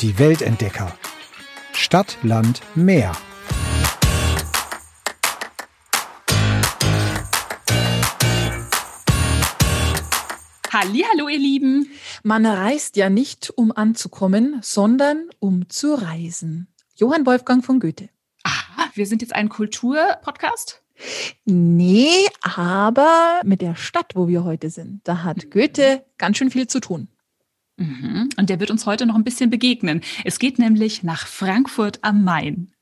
Die Weltentdecker. Stadt, Land, Meer. Hallo, ihr Lieben. Man reist ja nicht, um anzukommen, sondern um zu reisen. Johann Wolfgang von Goethe. Aha, wir sind jetzt ein Kulturpodcast? Nee, aber mit der Stadt, wo wir heute sind, da hat mhm. Goethe ganz schön viel zu tun. Mhm. Und der wird uns heute noch ein bisschen begegnen. Es geht nämlich nach Frankfurt am Main.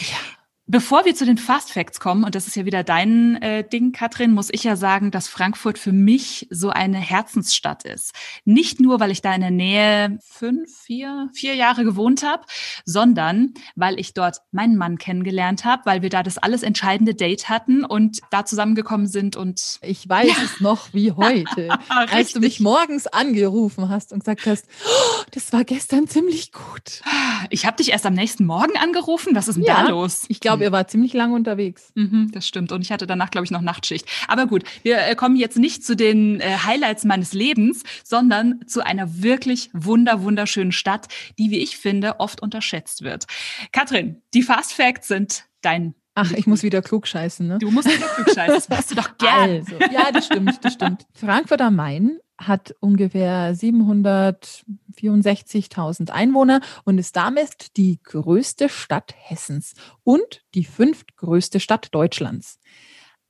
Ja. Bevor wir zu den Fast Facts kommen, und das ist ja wieder dein äh, Ding, Katrin, muss ich ja sagen, dass Frankfurt für mich so eine Herzensstadt ist. Nicht nur, weil ich da in der Nähe fünf, vier, vier Jahre gewohnt habe, sondern weil ich dort meinen Mann kennengelernt habe, weil wir da das alles entscheidende Date hatten und da zusammengekommen sind und ich weiß ja. es noch wie heute, als du mich morgens angerufen hast und gesagt hast, oh, das war gestern ziemlich gut. Ich habe dich erst am nächsten Morgen angerufen. Was ist denn ja, da los? Ich glaube, glaube, ihr war ziemlich lange unterwegs. Mhm, das stimmt. Und ich hatte danach, glaube ich, noch Nachtschicht. Aber gut, wir äh, kommen jetzt nicht zu den äh, Highlights meines Lebens, sondern zu einer wirklich wunder, wunderschönen Stadt, die, wie ich finde, oft unterschätzt wird. Katrin, die Fast Facts sind dein Ach, ich muss wieder klug scheißen, ne? Du musst wieder klug scheißen, das machst du doch gerne. Also, ja, das stimmt, das stimmt. Frankfurt am Main hat ungefähr 764.000 Einwohner und ist damit die größte Stadt Hessens und die fünftgrößte Stadt Deutschlands.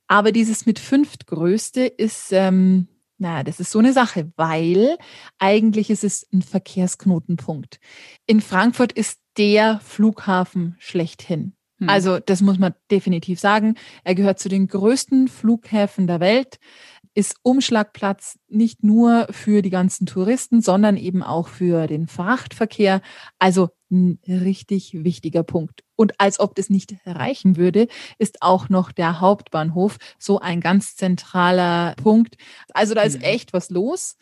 Aber dieses mit fünftgrößte ist, ähm, naja, das ist so eine Sache, weil eigentlich ist es ein Verkehrsknotenpunkt. In Frankfurt ist der Flughafen schlechthin. Hm. Also das muss man definitiv sagen. Er gehört zu den größten Flughäfen der Welt ist Umschlagplatz nicht nur für die ganzen Touristen, sondern eben auch für den Frachtverkehr. Also ein richtig wichtiger Punkt. Und als ob das nicht reichen würde, ist auch noch der Hauptbahnhof so ein ganz zentraler Punkt. Also da ist mhm. echt was los.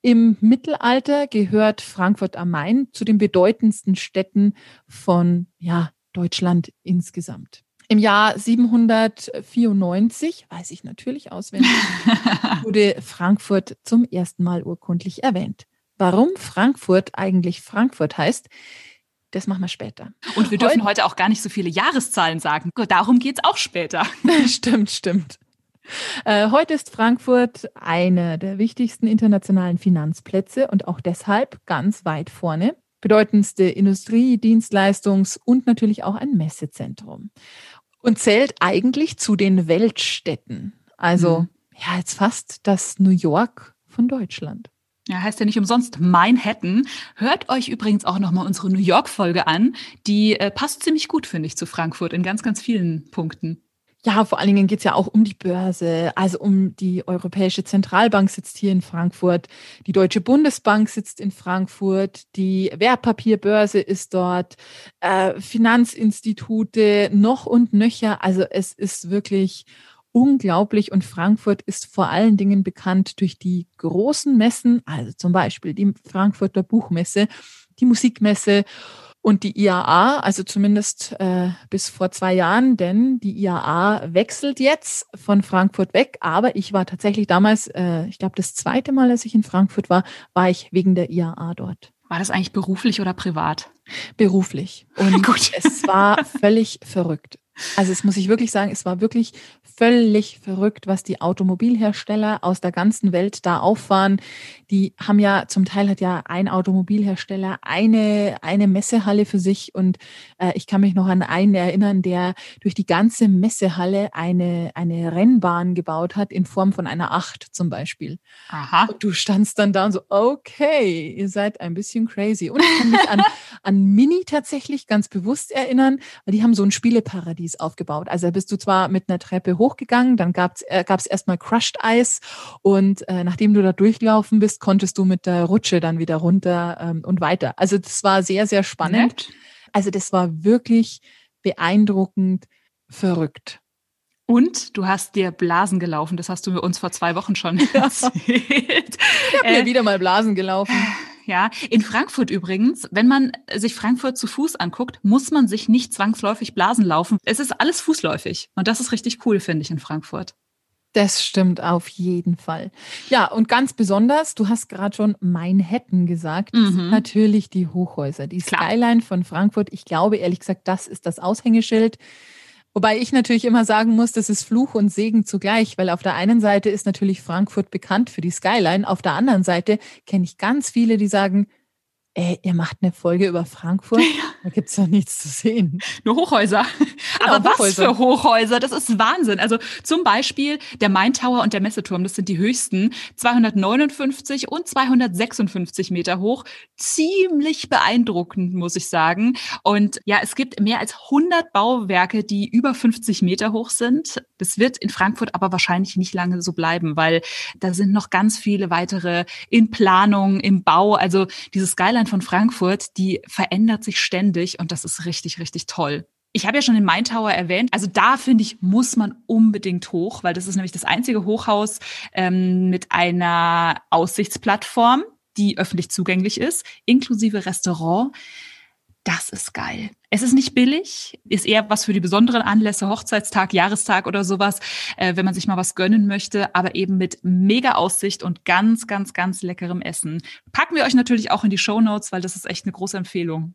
Im Mittelalter gehört Frankfurt am Main zu den bedeutendsten Städten von ja, Deutschland insgesamt. Im Jahr 794, weiß ich natürlich auswendig, wurde Frankfurt zum ersten Mal urkundlich erwähnt. Warum Frankfurt eigentlich Frankfurt heißt, das machen wir später. Und wir dürfen heute, heute auch gar nicht so viele Jahreszahlen sagen. Darum geht es auch später. stimmt, stimmt. Äh, heute ist Frankfurt einer der wichtigsten internationalen Finanzplätze und auch deshalb ganz weit vorne. Bedeutendste Industrie-, Dienstleistungs- und natürlich auch ein Messezentrum und zählt eigentlich zu den Weltstädten. Also mhm. ja, jetzt fast das New York von Deutschland. Ja, heißt ja nicht umsonst Manhattan. Hört euch übrigens auch nochmal unsere New York-Folge an. Die äh, passt ziemlich gut, finde ich, zu Frankfurt in ganz, ganz vielen Punkten. Ja, vor allen Dingen geht es ja auch um die Börse, also um die Europäische Zentralbank sitzt hier in Frankfurt, die Deutsche Bundesbank sitzt in Frankfurt, die Wertpapierbörse ist dort, äh, Finanzinstitute noch und nöcher. Also es ist wirklich unglaublich und Frankfurt ist vor allen Dingen bekannt durch die großen Messen, also zum Beispiel die Frankfurter Buchmesse, die Musikmesse und die IAA, also zumindest äh, bis vor zwei Jahren, denn die IAA wechselt jetzt von Frankfurt weg. Aber ich war tatsächlich damals, äh, ich glaube, das zweite Mal, als ich in Frankfurt war, war ich wegen der IAA dort. War das eigentlich beruflich oder privat? Beruflich. Und Gut. es war völlig verrückt. Also es muss ich wirklich sagen, es war wirklich völlig verrückt, was die Automobilhersteller aus der ganzen Welt da auffahren. Die haben ja, zum Teil hat ja ein Automobilhersteller eine, eine Messehalle für sich und äh, ich kann mich noch an einen erinnern, der durch die ganze Messehalle eine, eine Rennbahn gebaut hat in Form von einer Acht zum Beispiel. Aha. Und du standst dann da und so, okay, ihr seid ein bisschen crazy. Und ich kann mich an, an Mini tatsächlich ganz bewusst erinnern, weil die haben so ein Spieleparadies aufgebaut. Also da bist du zwar mit einer Treppe hochgegangen, dann gab es äh, gab's erstmal Crushed Eis und äh, nachdem du da durchgelaufen bist, konntest du mit der Rutsche dann wieder runter ähm, und weiter. Also das war sehr, sehr spannend. Nett. Also das war wirklich beeindruckend verrückt. Und du hast dir Blasen gelaufen. Das hast du uns vor zwei Wochen schon erzählt. ich habe mir äh, wieder mal Blasen gelaufen. Ja, in Frankfurt übrigens, wenn man sich Frankfurt zu Fuß anguckt, muss man sich nicht zwangsläufig Blasen laufen. Es ist alles fußläufig. Und das ist richtig cool, finde ich, in Frankfurt. Das stimmt auf jeden Fall. Ja, und ganz besonders, du hast gerade schon Manhattan gesagt, Mhm. natürlich die Hochhäuser, die Klar. Skyline von Frankfurt. Ich glaube ehrlich gesagt, das ist das Aushängeschild. Wobei ich natürlich immer sagen muss, das ist Fluch und Segen zugleich, weil auf der einen Seite ist natürlich Frankfurt bekannt für die Skyline, auf der anderen Seite kenne ich ganz viele, die sagen, ey, ihr macht eine Folge über Frankfurt, da gibt's doch nichts zu sehen. Nur Hochhäuser. Genau, Aber was Hochhäuser. für Hochhäuser? Das ist Wahnsinn. Also zum Beispiel der Main Tower und der Messeturm, das sind die höchsten, 259 und 256 Meter hoch. Ziemlich beeindruckend, muss ich sagen. Und ja, es gibt mehr als 100 Bauwerke, die über 50 Meter hoch sind. Das wird in Frankfurt aber wahrscheinlich nicht lange so bleiben, weil da sind noch ganz viele weitere in Planung, im Bau. Also diese Skyline von Frankfurt, die verändert sich ständig und das ist richtig, richtig toll. Ich habe ja schon den Main Tower erwähnt. Also da finde ich, muss man unbedingt hoch, weil das ist nämlich das einzige Hochhaus ähm, mit einer Aussichtsplattform, die öffentlich zugänglich ist, inklusive Restaurant. Das ist geil. Es ist nicht billig, ist eher was für die besonderen Anlässe, Hochzeitstag, Jahrestag oder sowas, äh, wenn man sich mal was gönnen möchte, aber eben mit mega Aussicht und ganz, ganz, ganz leckerem Essen. Packen wir euch natürlich auch in die Show Notes, weil das ist echt eine große Empfehlung.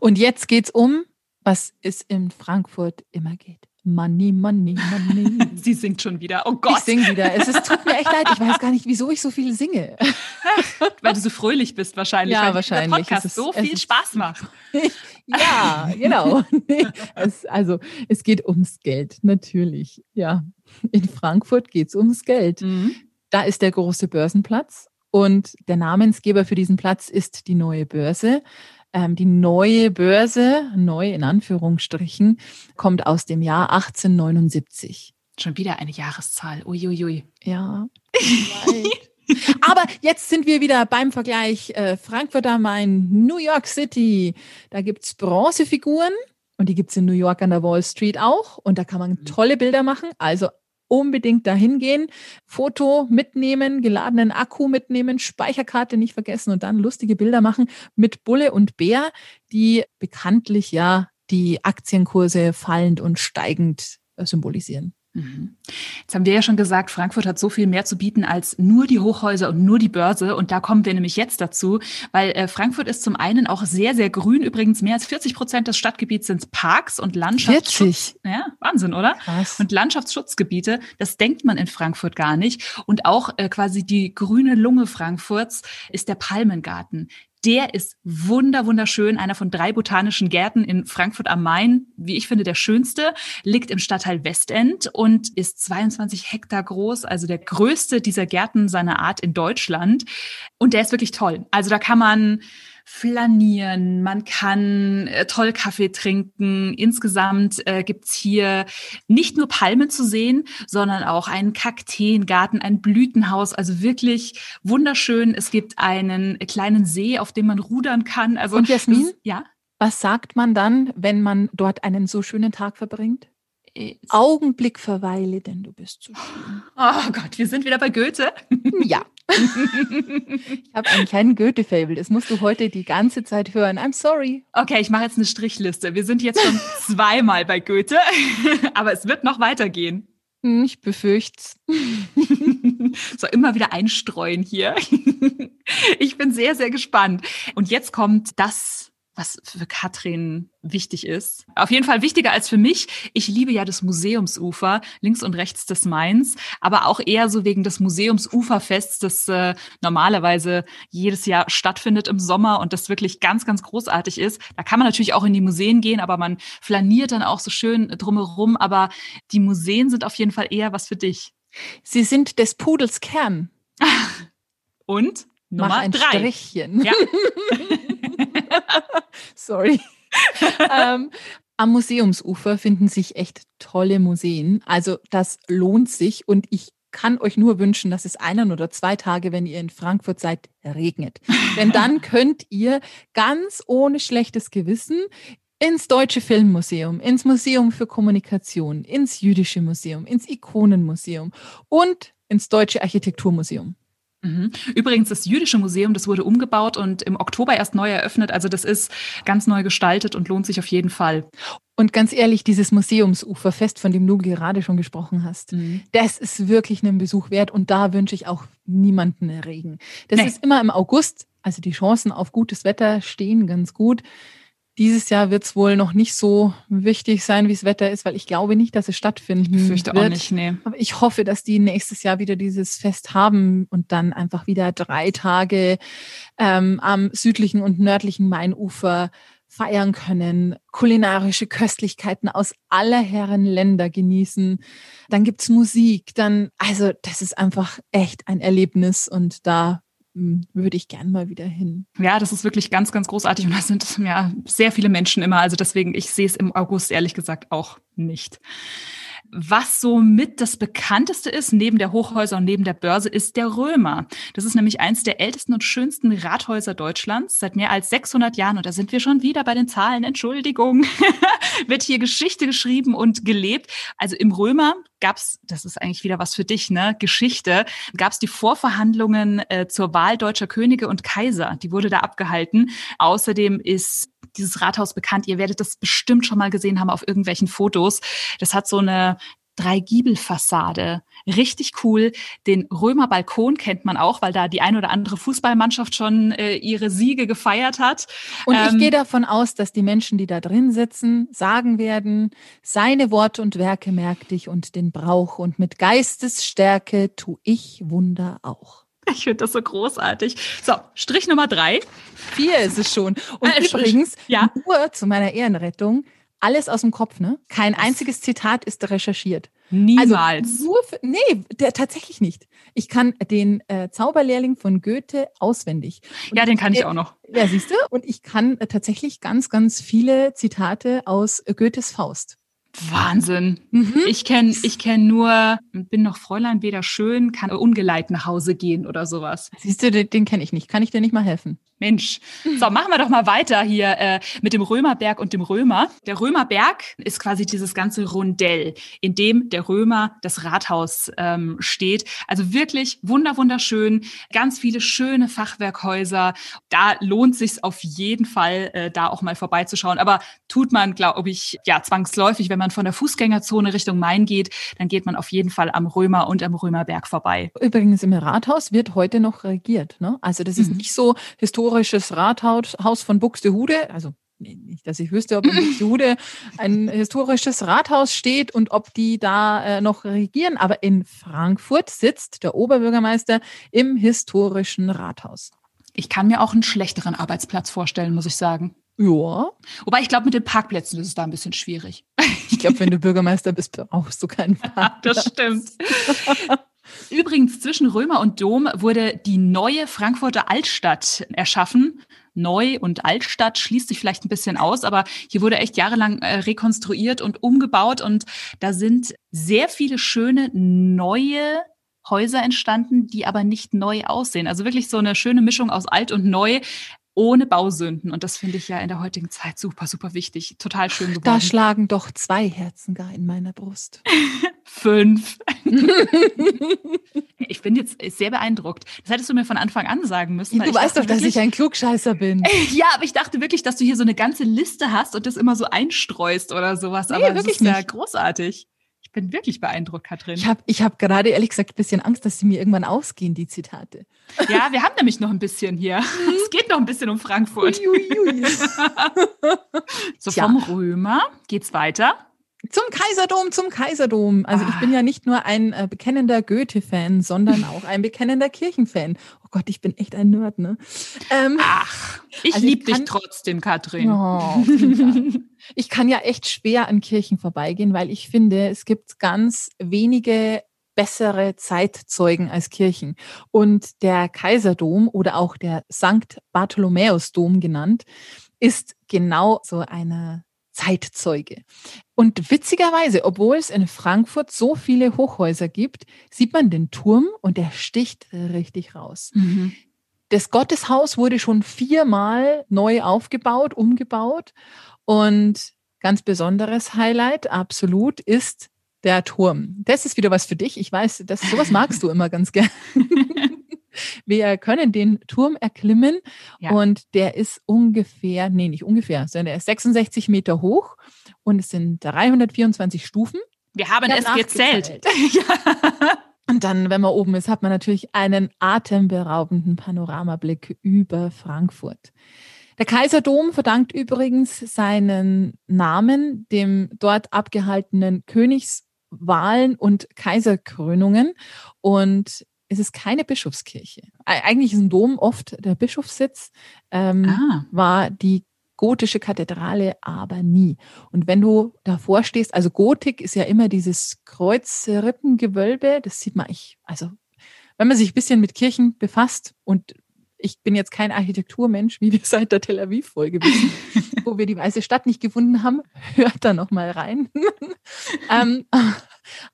Und jetzt geht's um, was es in Frankfurt immer geht. Money, money, money. Sie singt schon wieder. Oh Ich Gott, singe wieder. Es ist, tut mir echt leid. Ich weiß gar nicht, wieso ich so viel singe. weil du so fröhlich bist wahrscheinlich. Ja, weil wahrscheinlich. Der Podcast Es ist- so es viel ist- Spaß macht. Ja, genau. Nee, es, also, es geht ums Geld, natürlich. Ja, in Frankfurt geht's ums Geld. Mhm. Da ist der große Börsenplatz und der Namensgeber für diesen Platz ist die neue Börse. Ähm, die neue Börse, neu in Anführungsstrichen, kommt aus dem Jahr 1879. Schon wieder eine Jahreszahl. Uiuiui. Ja. Aber jetzt sind wir wieder beim Vergleich äh, Frankfurt am Main, New York City. Da gibt's Bronzefiguren und die gibt's in New York an der Wall Street auch. Und da kann man tolle Bilder machen. Also unbedingt dahin gehen, Foto mitnehmen, geladenen Akku mitnehmen, Speicherkarte nicht vergessen und dann lustige Bilder machen mit Bulle und Bär, die bekanntlich ja die Aktienkurse fallend und steigend symbolisieren. Mhm. Jetzt haben wir ja schon gesagt, Frankfurt hat so viel mehr zu bieten als nur die Hochhäuser und nur die Börse. Und da kommen wir nämlich jetzt dazu, weil äh, Frankfurt ist zum einen auch sehr, sehr grün. Übrigens, mehr als 40 Prozent des Stadtgebiets sind Parks und Landschaftsschutz. 40? Ja, Wahnsinn, oder? Krass. Und Landschaftsschutzgebiete, das denkt man in Frankfurt gar nicht. Und auch äh, quasi die grüne Lunge Frankfurts ist der Palmengarten. Der ist wunder, wunderschön. Einer von drei botanischen Gärten in Frankfurt am Main. Wie ich finde, der schönste. Liegt im Stadtteil Westend und ist 22 Hektar groß. Also der größte dieser Gärten seiner Art in Deutschland. Und der ist wirklich toll. Also da kann man flanieren, man kann äh, toll Kaffee trinken. Insgesamt äh, gibt's hier nicht nur Palmen zu sehen, sondern auch einen Kakteengarten, ein Blütenhaus. Also wirklich wunderschön. Es gibt einen kleinen See, auf dem man rudern kann. Also Und Jasmin? das ja. Was sagt man dann, wenn man dort einen so schönen Tag verbringt? Augenblick verweile, denn du bist so schön. Oh Gott, wir sind wieder bei Goethe. Ja. Ich habe einen kleinen Goethe-Fable. Das musst du heute die ganze Zeit hören. I'm sorry. Okay, ich mache jetzt eine Strichliste. Wir sind jetzt schon zweimal bei Goethe, aber es wird noch weitergehen. Hm, Ich befürchte so immer wieder einstreuen hier. Ich bin sehr, sehr gespannt. Und jetzt kommt das, was für Katrin wichtig ist. Auf jeden Fall wichtiger als für mich. Ich liebe ja das Museumsufer links und rechts des Mains, aber auch eher so wegen des Museumsuferfests, das äh, normalerweise jedes Jahr stattfindet im Sommer und das wirklich ganz, ganz großartig ist. Da kann man natürlich auch in die Museen gehen, aber man flaniert dann auch so schön drumherum. Aber die Museen sind auf jeden Fall eher was für dich. Sie sind des Pudels Kern. Und Mach Nummer ein drei. Strichchen. Ja. Sorry. ähm, am Museumsufer finden sich echt tolle Museen. Also das lohnt sich und ich kann euch nur wünschen, dass es einen oder zwei Tage, wenn ihr in Frankfurt seid, regnet. Denn dann könnt ihr ganz ohne schlechtes Gewissen ins Deutsche Filmmuseum, ins Museum für Kommunikation, ins Jüdische Museum, ins Ikonenmuseum und ins Deutsche Architekturmuseum. Mhm. Übrigens, das Jüdische Museum, das wurde umgebaut und im Oktober erst neu eröffnet. Also das ist ganz neu gestaltet und lohnt sich auf jeden Fall. Und ganz ehrlich, dieses Museumsuferfest, von dem du gerade schon gesprochen hast, mhm. das ist wirklich einen Besuch wert und da wünsche ich auch niemanden erregen. Das nee. ist immer im August, also die Chancen auf gutes Wetter stehen ganz gut. Dieses Jahr wird es wohl noch nicht so wichtig sein, wie es Wetter ist, weil ich glaube nicht, dass es stattfinden ich fürchte wird. auch nicht, nee. Aber ich hoffe, dass die nächstes Jahr wieder dieses Fest haben und dann einfach wieder drei Tage ähm, am südlichen und nördlichen Mainufer feiern können, kulinarische Köstlichkeiten aus aller Herren Länder genießen. Dann gibt's Musik, dann, also das ist einfach echt ein Erlebnis und da würde ich gern mal wieder hin. Ja, das ist wirklich ganz, ganz großartig und da sind ja sehr viele Menschen immer. Also deswegen, ich sehe es im August ehrlich gesagt auch nicht. Was so mit das bekannteste ist, neben der Hochhäuser und neben der Börse, ist der Römer. Das ist nämlich eins der ältesten und schönsten Rathäuser Deutschlands seit mehr als 600 Jahren. Und da sind wir schon wieder bei den Zahlen. Entschuldigung. Wird hier Geschichte geschrieben und gelebt. Also im Römer gab's, das ist eigentlich wieder was für dich, ne? Geschichte, gab's die Vorverhandlungen äh, zur Wahl deutscher Könige und Kaiser. Die wurde da abgehalten. Außerdem ist dieses Rathaus bekannt. Ihr werdet das bestimmt schon mal gesehen haben auf irgendwelchen Fotos. Das hat so eine Drei-Giebel-Fassade. Richtig cool. Den Römer Balkon kennt man auch, weil da die ein oder andere Fußballmannschaft schon äh, ihre Siege gefeiert hat. Und ähm, ich gehe davon aus, dass die Menschen, die da drin sitzen, sagen werden, seine Worte und Werke merk dich und den Brauch und mit Geistesstärke tu ich Wunder auch. Ich finde das so großartig. So, Strich Nummer drei. Vier ist es schon. Und äh, übrigens, ja. nur zu meiner Ehrenrettung, alles aus dem Kopf, ne? Kein einziges Zitat ist recherchiert. Niemals. Also nur für, nee, der, tatsächlich nicht. Ich kann den äh, Zauberlehrling von Goethe auswendig. Und ja, den kann ich auch noch. Ja, siehst du? Und ich kann äh, tatsächlich ganz, ganz viele Zitate aus Goethes Faust. Wahnsinn. Mhm. Ich kenne ich kenn nur, bin noch Fräulein weder schön, kann ungeleit nach Hause gehen oder sowas. Siehst du, den, den kenne ich nicht. Kann ich dir nicht mal helfen? Mensch. So, machen wir doch mal weiter hier äh, mit dem Römerberg und dem Römer. Der Römerberg ist quasi dieses ganze Rundell, in dem der Römer das Rathaus ähm, steht. Also wirklich wunder wunderschön, ganz viele schöne Fachwerkhäuser. Da lohnt sich auf jeden Fall, äh, da auch mal vorbeizuschauen. Aber tut man, glaube ich, ja zwangsläufig, wenn man von der Fußgängerzone Richtung Main geht, dann geht man auf jeden Fall am Römer und am Römerberg vorbei. Übrigens im Rathaus wird heute noch regiert. Ne? Also das ist mhm. nicht so historisch historisches Rathaus von Buxtehude, also nicht, dass ich wüsste, ob in Buxtehude ein historisches Rathaus steht und ob die da äh, noch regieren, aber in Frankfurt sitzt der Oberbürgermeister im historischen Rathaus. Ich kann mir auch einen schlechteren Arbeitsplatz vorstellen, muss ich sagen. Ja. Wobei ich glaube, mit den Parkplätzen ist es da ein bisschen schwierig. Ich glaube, wenn du Bürgermeister bist, brauchst du keinen Parkplatz. das stimmt. Übrigens, zwischen Römer und Dom wurde die neue Frankfurter Altstadt erschaffen. Neu und Altstadt schließt sich vielleicht ein bisschen aus, aber hier wurde echt jahrelang äh, rekonstruiert und umgebaut und da sind sehr viele schöne neue Häuser entstanden, die aber nicht neu aussehen. Also wirklich so eine schöne Mischung aus alt und neu ohne Bausünden. Und das finde ich ja in der heutigen Zeit super, super wichtig. Total schön geworden. Da schlagen doch zwei Herzen gar in meiner Brust. Fünf. ich bin jetzt sehr beeindruckt. Das hättest du mir von Anfang an sagen müssen. Du weißt doch, dass wirklich, ich ein Klugscheißer bin. ja, aber ich dachte wirklich, dass du hier so eine ganze Liste hast und das immer so einstreust oder sowas. Nee, aber wirklich das ist nicht. ja großartig. Ich bin wirklich beeindruckt, Katrin. Ich habe ich hab gerade ehrlich gesagt ein bisschen Angst, dass sie mir irgendwann ausgehen, die Zitate. Ja, wir haben nämlich noch ein bisschen hier. Mhm. es geht noch ein bisschen um Frankfurt. Ui, ui, ui. so, vom Römer geht's weiter. Zum Kaiserdom, zum Kaiserdom. Also ich bin ja nicht nur ein äh, bekennender Goethe-Fan, sondern auch ein bekennender Kirchenfan. Oh Gott, ich bin echt ein Nerd, ne? Ähm, Ach, ich also liebe dich trotzdem, Katrin. Oh, ich kann ja echt schwer an Kirchen vorbeigehen, weil ich finde, es gibt ganz wenige bessere Zeitzeugen als Kirchen. Und der Kaiserdom oder auch der Sankt Bartholomäusdom genannt, ist genau so eine Zeitzeuge. Und witzigerweise, obwohl es in Frankfurt so viele Hochhäuser gibt, sieht man den Turm und der sticht richtig raus. Mhm. Das Gotteshaus wurde schon viermal neu aufgebaut, umgebaut. Und ganz besonderes Highlight, absolut, ist der Turm. Das ist wieder was für dich. Ich weiß, das, sowas magst du immer ganz gern. Wir können den Turm erklimmen Ja. und der ist ungefähr, nee, nicht ungefähr, sondern er ist 66 Meter hoch und es sind 324 Stufen. Wir haben Ja, es gezählt. Und dann, wenn man oben ist, hat man natürlich einen atemberaubenden Panoramablick über Frankfurt. Der Kaiserdom verdankt übrigens seinen Namen dem dort abgehaltenen Königswahlen und Kaiserkrönungen. Und es ist keine Bischofskirche. Eig- Eigentlich ist ein Dom oft der Bischofssitz. Ähm, Ah, war die gotische Kathedrale aber nie. Und wenn du davor stehst, also Gotik ist ja immer dieses Kreuzrippengewölbe, das sieht man ich, also wenn man sich ein bisschen mit Kirchen befasst und ich bin jetzt kein Architekturmensch, wie wir seit der Tel Aviv-Folge wissen, wo wir die Weiße Stadt nicht gefunden haben, hört da noch mal rein. ähm,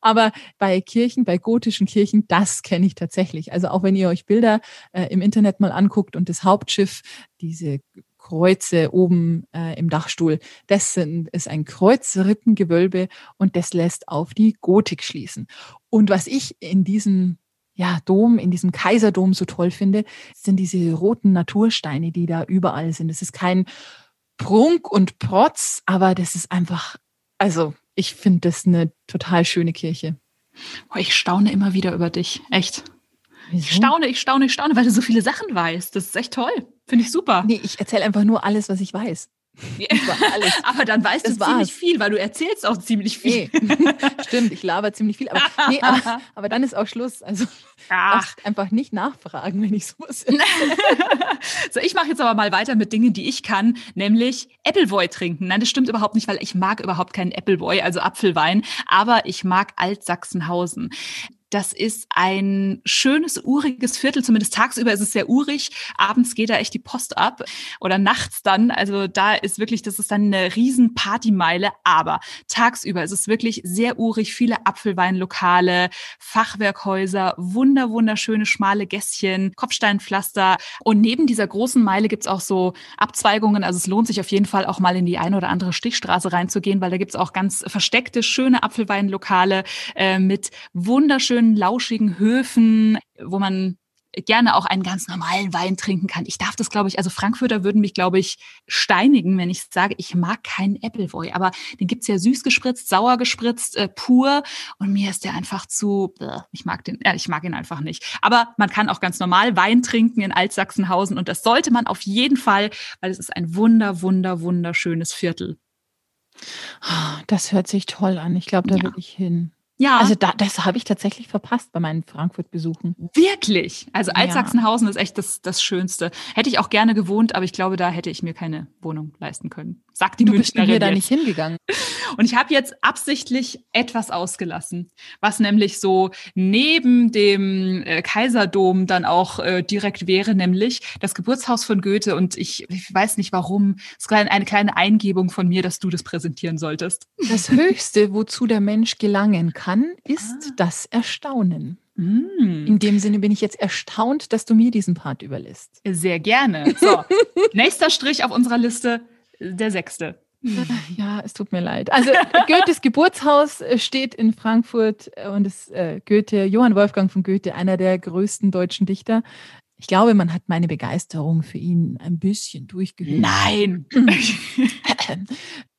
aber bei Kirchen, bei gotischen Kirchen, das kenne ich tatsächlich. Also auch wenn ihr euch Bilder äh, im Internet mal anguckt und das Hauptschiff, diese Kreuze oben äh, im Dachstuhl, das sind, ist ein Kreuzrippengewölbe und das lässt auf die Gotik schließen. Und was ich in diesem ja, Dom, in diesem Kaiserdom so toll finde, sind diese roten Natursteine, die da überall sind. Das ist kein Prunk und Protz, aber das ist einfach, also ich finde das eine total schöne Kirche. boah, ich staune immer wieder über dich. Echt. Ich Wieso? staune, ich staune, ich staune, weil du so viele Sachen weißt. Das ist echt toll. Finde ich super. Nee, ich erzähle einfach nur alles, was ich weiß. Alles. Aber dann weißt Das du ziemlich viel, weil du erzählst auch ziemlich viel. Nee, stimmt, ich laber ziemlich viel. Aber, nee, aber, aber dann ist auch Schluss. Also einfach nicht nachfragen, wenn ich sowas so, ich mache jetzt aber mal weiter mit Dingen, die ich kann, nämlich Appleboy trinken. Nein, das stimmt überhaupt nicht, weil ich mag überhaupt keinen Appleboy, also Apfelwein, aber ich mag Altsachsenhausen. Das ist ein schönes, uriges Viertel. Zumindest tagsüber ist es sehr urig. Abends geht da echt die Post ab. Oder nachts dann. Also da ist wirklich, das ist dann eine riesen Partymeile. Aber tagsüber ist es wirklich sehr urig. Viele Apfelweinlokale, Fachwerkhäuser, wunder, wunderschöne, schmale Gässchen, Kopfsteinpflaster. Und neben dieser großen Meile gibt's auch so Abzweigungen. Also es lohnt sich auf jeden Fall auch mal in die eine oder andere Stichstraße reinzugehen, weil da gibt's auch ganz versteckte, schöne Apfelweinlokale äh, mit wunderschönen, lauschigen Höfen, wo man gerne auch einen ganz normalen Wein trinken kann. Ich darf das, glaube ich, also Frankfurter würden mich, glaube ich, steinigen, wenn ich sage, ich mag keinen Appleboy. Aber den gibt's ja süß gespritzt, sauer gespritzt, äh, pur. Und mir ist der einfach zu, bäh, ich mag den, äh, ich mag ihn einfach nicht. Aber man kann auch ganz normal Wein trinken in Altsachsenhausen und das sollte man auf jeden Fall, weil es ist ein wunder, wunder, wunderschönes Viertel. Das hört sich toll an. Ich glaube, da Ja. will ich hin. Ja, Also da, das habe ich tatsächlich verpasst bei meinen Frankfurt-Besuchen. Wirklich. Also Ja. Altsachsenhausen ist echt das, das Schönste. Hätte ich auch gerne gewohnt, aber ich glaube, da hätte ich mir keine Wohnung leisten können. Sagt die Du bist Münchnerin hier da jetzt. nicht hingegangen. Und ich habe jetzt absichtlich etwas ausgelassen, was nämlich so neben dem äh, Kaiserdom dann auch äh, direkt wäre, nämlich das Geburtshaus von Goethe. Und ich, ich weiß nicht warum. Es ist eine kleine Eingebung von mir, dass du das präsentieren solltest. Das Höchste, wozu der Mensch gelangen kann, ist Ah. das Erstaunen. Mm. In dem Sinne bin ich jetzt erstaunt, dass du mir diesen Part überlässt. Sehr gerne. So, nächster Strich auf unserer Liste, der sechste. Ja, es tut mir leid. Also Goethes Geburtshaus äh, steht in Frankfurt äh, und ist äh, Goethe, Johann Wolfgang von Goethe, einer der größten deutschen Dichter. Ich glaube, man hat meine Begeisterung für ihn ein bisschen durchgehört. Nein.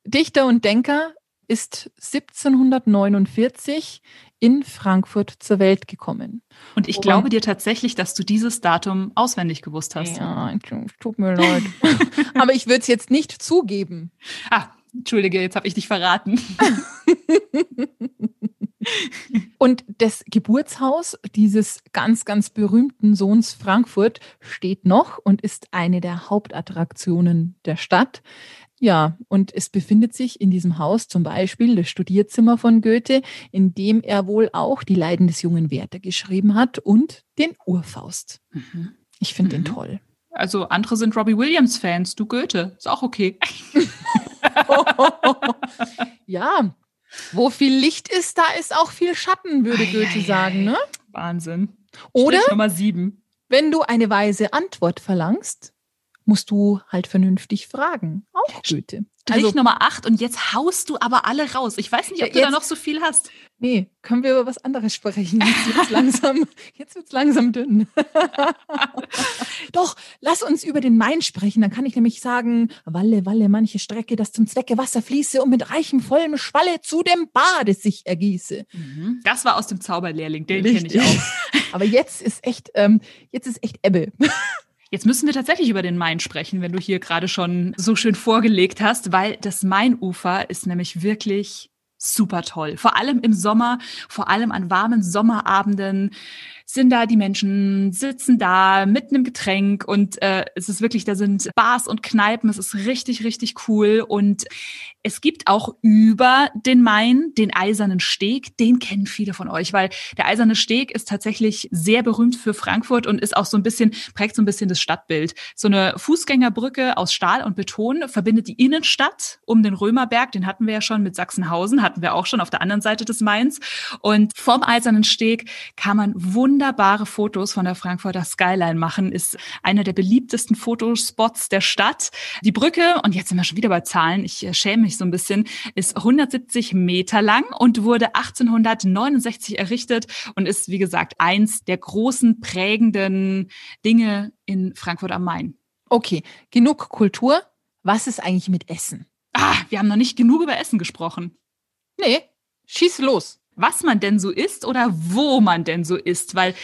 Dichter und Denker ist 1749 in Frankfurt zur Welt gekommen. Und ich glaube dir tatsächlich, dass du dieses Datum auswendig gewusst hast. Ja, tut mir leid. Aber ich würde es jetzt nicht zugeben. Ah, Entschuldige, jetzt habe ich dich verraten. Und das Geburtshaus dieses ganz, ganz berühmten Sohns Frankfurt steht noch und ist eine der Hauptattraktionen der Stadt. Ja, und es befindet sich in diesem Haus zum Beispiel das Studierzimmer von Goethe, in dem er wohl auch die Leiden des jungen Werther geschrieben hat und den Urfaust. Ich finde Mhm. den toll. Also andere sind Robbie Williams-Fans, du Goethe. Ist auch okay. ja, wo viel Licht ist, da ist auch viel Schatten, würde Ei, Goethe ei, sagen. Ne? Wahnsinn. Oder Strich Nummer sieben. wenn du eine weise Antwort verlangst, musst du halt vernünftig fragen. Auch Goethe. Strich also, Nummer 8 und jetzt haust du aber alle raus. Ich weiß nicht, ob du jetzt, da noch so viel hast. Nee, können wir über was anderes sprechen? Jetzt wird's langsam, jetzt wird's langsam dünn. Doch, lass uns über den Main sprechen. Dann kann ich nämlich sagen, Walle, Walle, manche Strecke, das zum Zwecke Wasser fließe und mit reichem, vollem Schwalle zu dem Bade sich ergieße. Mhm. Das war aus dem Zauberlehrling, den kenne ich auch. Aber jetzt ist echt, ähm, jetzt ist echt Ebbe. Jetzt müssen wir tatsächlich über den Main sprechen, wenn du hier gerade schon so schön vorgelegt hast, weil das Mainufer ist nämlich wirklich super toll. Vor allem im Sommer, vor allem an warmen Sommerabenden sind da die Menschen, sitzen da mit einem Getränk und äh, es ist wirklich, da sind Bars und Kneipen, es ist richtig, richtig cool und es gibt auch über den Main den Eisernen Steg, den kennen viele von euch, weil der Eiserne Steg ist tatsächlich sehr berühmt für Frankfurt und ist auch so ein bisschen, prägt so ein bisschen das Stadtbild. So eine Fußgängerbrücke aus Stahl und Beton verbindet die Innenstadt um den Römerberg, den hatten wir ja schon mit Sachsenhausen, hatten wir auch schon auf der anderen Seite des Mains und vom Eisernen Steg kann man wunderbar wunderbare Fotos von der Frankfurter Skyline machen, ist einer der beliebtesten Fotospots der Stadt. Die Brücke, und jetzt sind wir schon wieder bei Zahlen, ich äh, schäme mich so ein bisschen, ist 170 Meter lang und wurde 1869 errichtet und ist, wie gesagt, eins der großen prägenden Dinge in Frankfurt am Main. Okay, genug Kultur. Was ist eigentlich mit Essen? Ah, wir haben noch nicht genug über Essen gesprochen. Nee, schieß los was man denn so isst oder wo man denn so isst, weil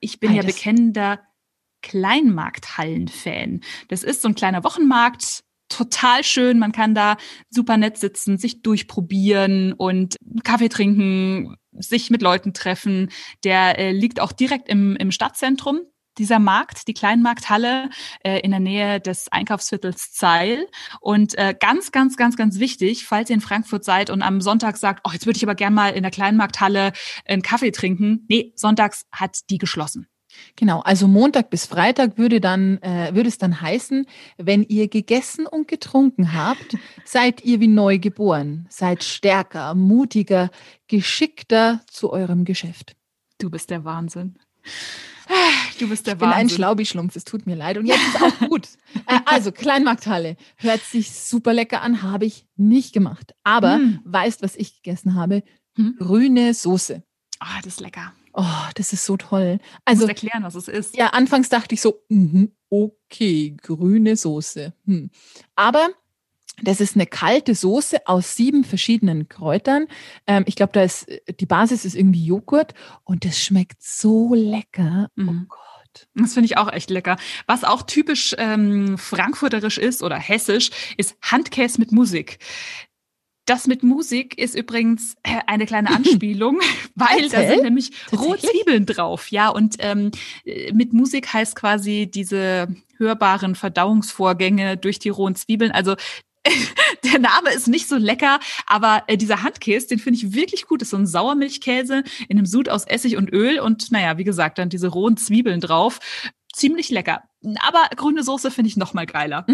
ich bin Beides. ja bekennender Kleinmarkthallen-Fan. Das ist so ein kleiner Wochenmarkt, total schön. Man kann da super nett sitzen, sich durchprobieren und Kaffee trinken, sich mit Leuten treffen. Der äh, liegt auch direkt im, im Stadtzentrum dieser Markt, die Kleinmarkthalle äh, in der Nähe des Einkaufsviertels Zeil. Und äh, ganz, ganz, ganz, ganz wichtig, falls ihr in Frankfurt seid und am Sonntag sagt, oh, jetzt würde ich aber gern mal in der Kleinmarkthalle einen Kaffee trinken. Nee, sonntags hat die geschlossen. Genau, also Montag bis Freitag würde dann äh, würde es dann heißen, wenn ihr gegessen und getrunken habt, seid ihr wie neu geboren, seid stärker, mutiger, geschickter zu eurem Geschäft. Du bist der Wahnsinn. Du bist der ich Wahnsinn. bin ein Schlaubi-Schlumpf, es tut mir leid. Und jetzt ist auch gut. äh, also, Kleinmarkthalle. Hört sich super lecker an, habe ich nicht gemacht. Aber mm. weißt, was ich gegessen habe? Hm? Grüne Soße. Ah, oh, das ist lecker. Oh, das ist so toll. Also, du musst erklären, was es ist. Ja, anfangs dachte ich so, mm, okay, grüne Soße. Hm. Aber das ist eine kalte Soße aus sieben verschiedenen Kräutern. Ähm, ich glaube, da ist die Basis ist irgendwie Joghurt und das schmeckt so lecker. Oh mhm. Oh Gott. Das finde ich auch echt lecker. Was auch typisch ähm, frankfurterisch ist oder hessisch, ist Handkäse mit Musik. Das mit Musik ist übrigens äh, eine kleine Anspielung, weil da sind nämlich rohe Zwiebeln drauf. Ja, und ähm, äh, mit Musik heißt quasi diese hörbaren Verdauungsvorgänge durch die rohen Zwiebeln. Also der Name ist nicht so lecker, aber äh, dieser Handkäse, den finde ich wirklich gut. Das ist so ein Sauermilchkäse in einem Sud aus Essig und Öl und naja, wie gesagt, dann diese rohen Zwiebeln drauf. Ziemlich lecker. Aber grüne Soße finde ich noch mal geiler.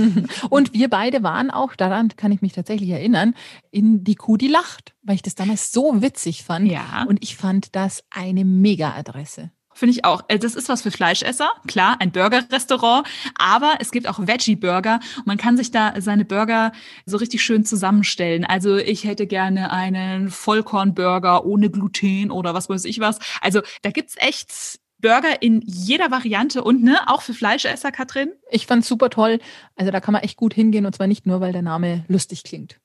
und wir beide waren auch, daran kann ich mich tatsächlich erinnern, in Die Kuh, die lacht, weil ich das damals so witzig fand. Ja. Und ich fand das eine Mega-Adresse. Finde ich auch. Äh, das ist was für Fleischesser, klar, ein Burger-Restaurant, aber es gibt auch Veggie-Burger. Man kann sich da seine Burger so richtig schön zusammenstellen. Also ich hätte gerne einen Vollkornburger ohne Gluten oder was weiß ich was. Also da gibt's echt Burger in jeder Variante und ne, auch für Fleischesser, Katrin. Ich fand's super toll. Also da kann man echt gut hingehen und zwar nicht nur, weil der Name lustig klingt.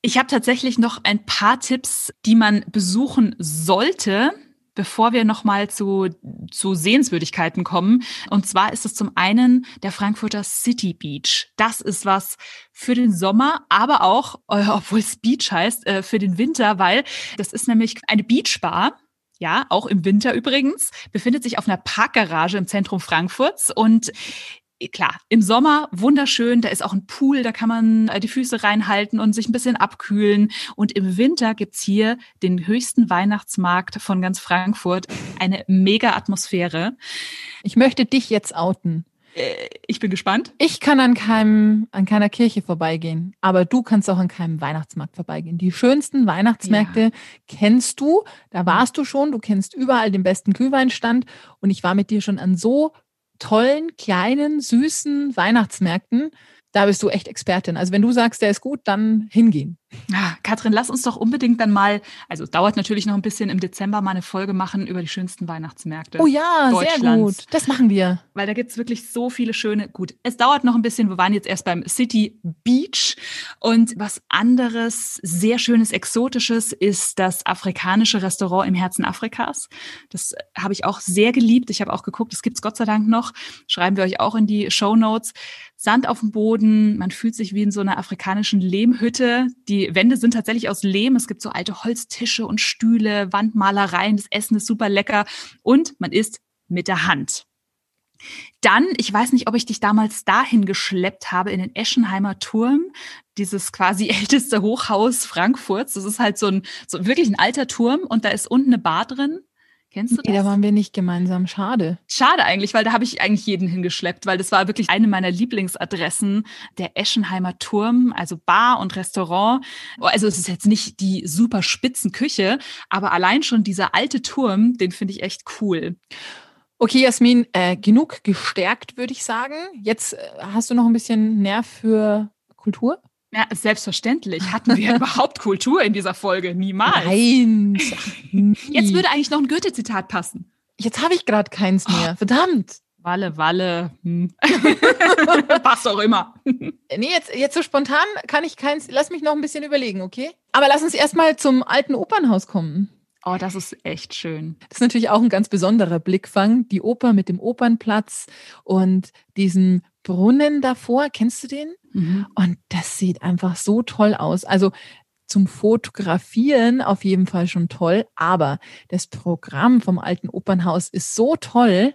Ich habe tatsächlich noch ein paar Tipps, die man besuchen sollte bevor wir nochmal zu, zu Sehenswürdigkeiten kommen. Und zwar ist es zum einen der Frankfurter City Beach. Das ist was für den Sommer, aber auch, obwohl es Beach heißt, äh, für den Winter, weil das ist nämlich eine Beachbar. Ja, auch im Winter übrigens, befindet sich auf einer Parkgarage im Zentrum Frankfurts und klar, im Sommer wunderschön, da ist auch ein Pool, da kann man äh, die Füße reinhalten und sich ein bisschen abkühlen. Und im Winter gibt's hier den höchsten Weihnachtsmarkt von ganz Frankfurt. Eine mega Atmosphäre. Ich möchte dich jetzt outen. Äh, ich bin gespannt. Ich kann an keinem, an keiner Kirche vorbeigehen, aber du kannst auch an keinem Weihnachtsmarkt vorbeigehen. Die schönsten Weihnachtsmärkte ja. kennst du, da warst du schon, du kennst überall den besten Glühweinstand und ich war mit dir schon an so tollen, kleinen, süßen Weihnachtsmärkten da bist du echt Expertin. Also wenn du sagst, der ist gut, dann hingehen. Ja, Katrin, lass uns doch unbedingt dann mal, also es dauert natürlich noch ein bisschen im Dezember mal eine Folge machen über die schönsten Weihnachtsmärkte. Oh ja, sehr gut. Das machen wir. Weil da gibt's wirklich so viele schöne, gut, es dauert noch ein bisschen, wir waren jetzt erst beim City Beach und was anderes, sehr schönes, exotisches ist das afrikanische Restaurant im Herzen Afrikas. Das habe ich auch sehr geliebt. Ich habe auch geguckt, das gibt's Gott sei Dank noch. Schreiben wir euch auch in die Show Notes. Sand auf dem Boden, man fühlt sich wie in so einer afrikanischen Lehmhütte. Die Wände sind tatsächlich aus Lehm. Es gibt so alte Holztische und Stühle, Wandmalereien. Das Essen ist super lecker und man isst mit der Hand. Dann, ich weiß nicht, ob ich dich damals dahin geschleppt habe, in den Eschenheimer Turm, dieses quasi älteste Hochhaus Frankfurts. Das ist halt so ein, so wirklich ein alter Turm und da ist unten eine Bar drin. Kennst du das? Nee, da waren wir nicht gemeinsam. Schade. Schade eigentlich, weil da habe ich eigentlich jeden hingeschleppt, weil das war wirklich eine meiner Lieblingsadressen, der Eschenheimer Turm, also Bar und Restaurant. Also es ist jetzt nicht die super spitzen Küche, aber allein schon dieser alte Turm, den finde ich echt cool. Okay, Jasmin, äh, genug gestärkt, würde ich sagen. Jetzt äh, hast du noch ein bisschen Nerv für Kultur? Ja, selbstverständlich. Hatten wir überhaupt Kultur in dieser Folge? Niemals. Nein. Jetzt würde eigentlich noch ein Goethe-Zitat passen. Jetzt habe ich gerade keins mehr. Oh. Verdammt. Walle, Walle. Hm. Passt auch immer. nee, jetzt, jetzt so spontan kann ich keins. Lass mich noch ein bisschen überlegen, okay? Aber lass uns erstmal zum alten Opernhaus kommen. Oh, das ist echt schön. Das ist natürlich auch ein ganz besonderer Blickfang. Die Oper mit dem Opernplatz und diesem Brunnen davor. Kennst du den? Mhm. Und das sieht einfach so toll aus. Also zum Fotografieren auf jeden Fall schon toll, aber das Programm vom alten Opernhaus ist so toll.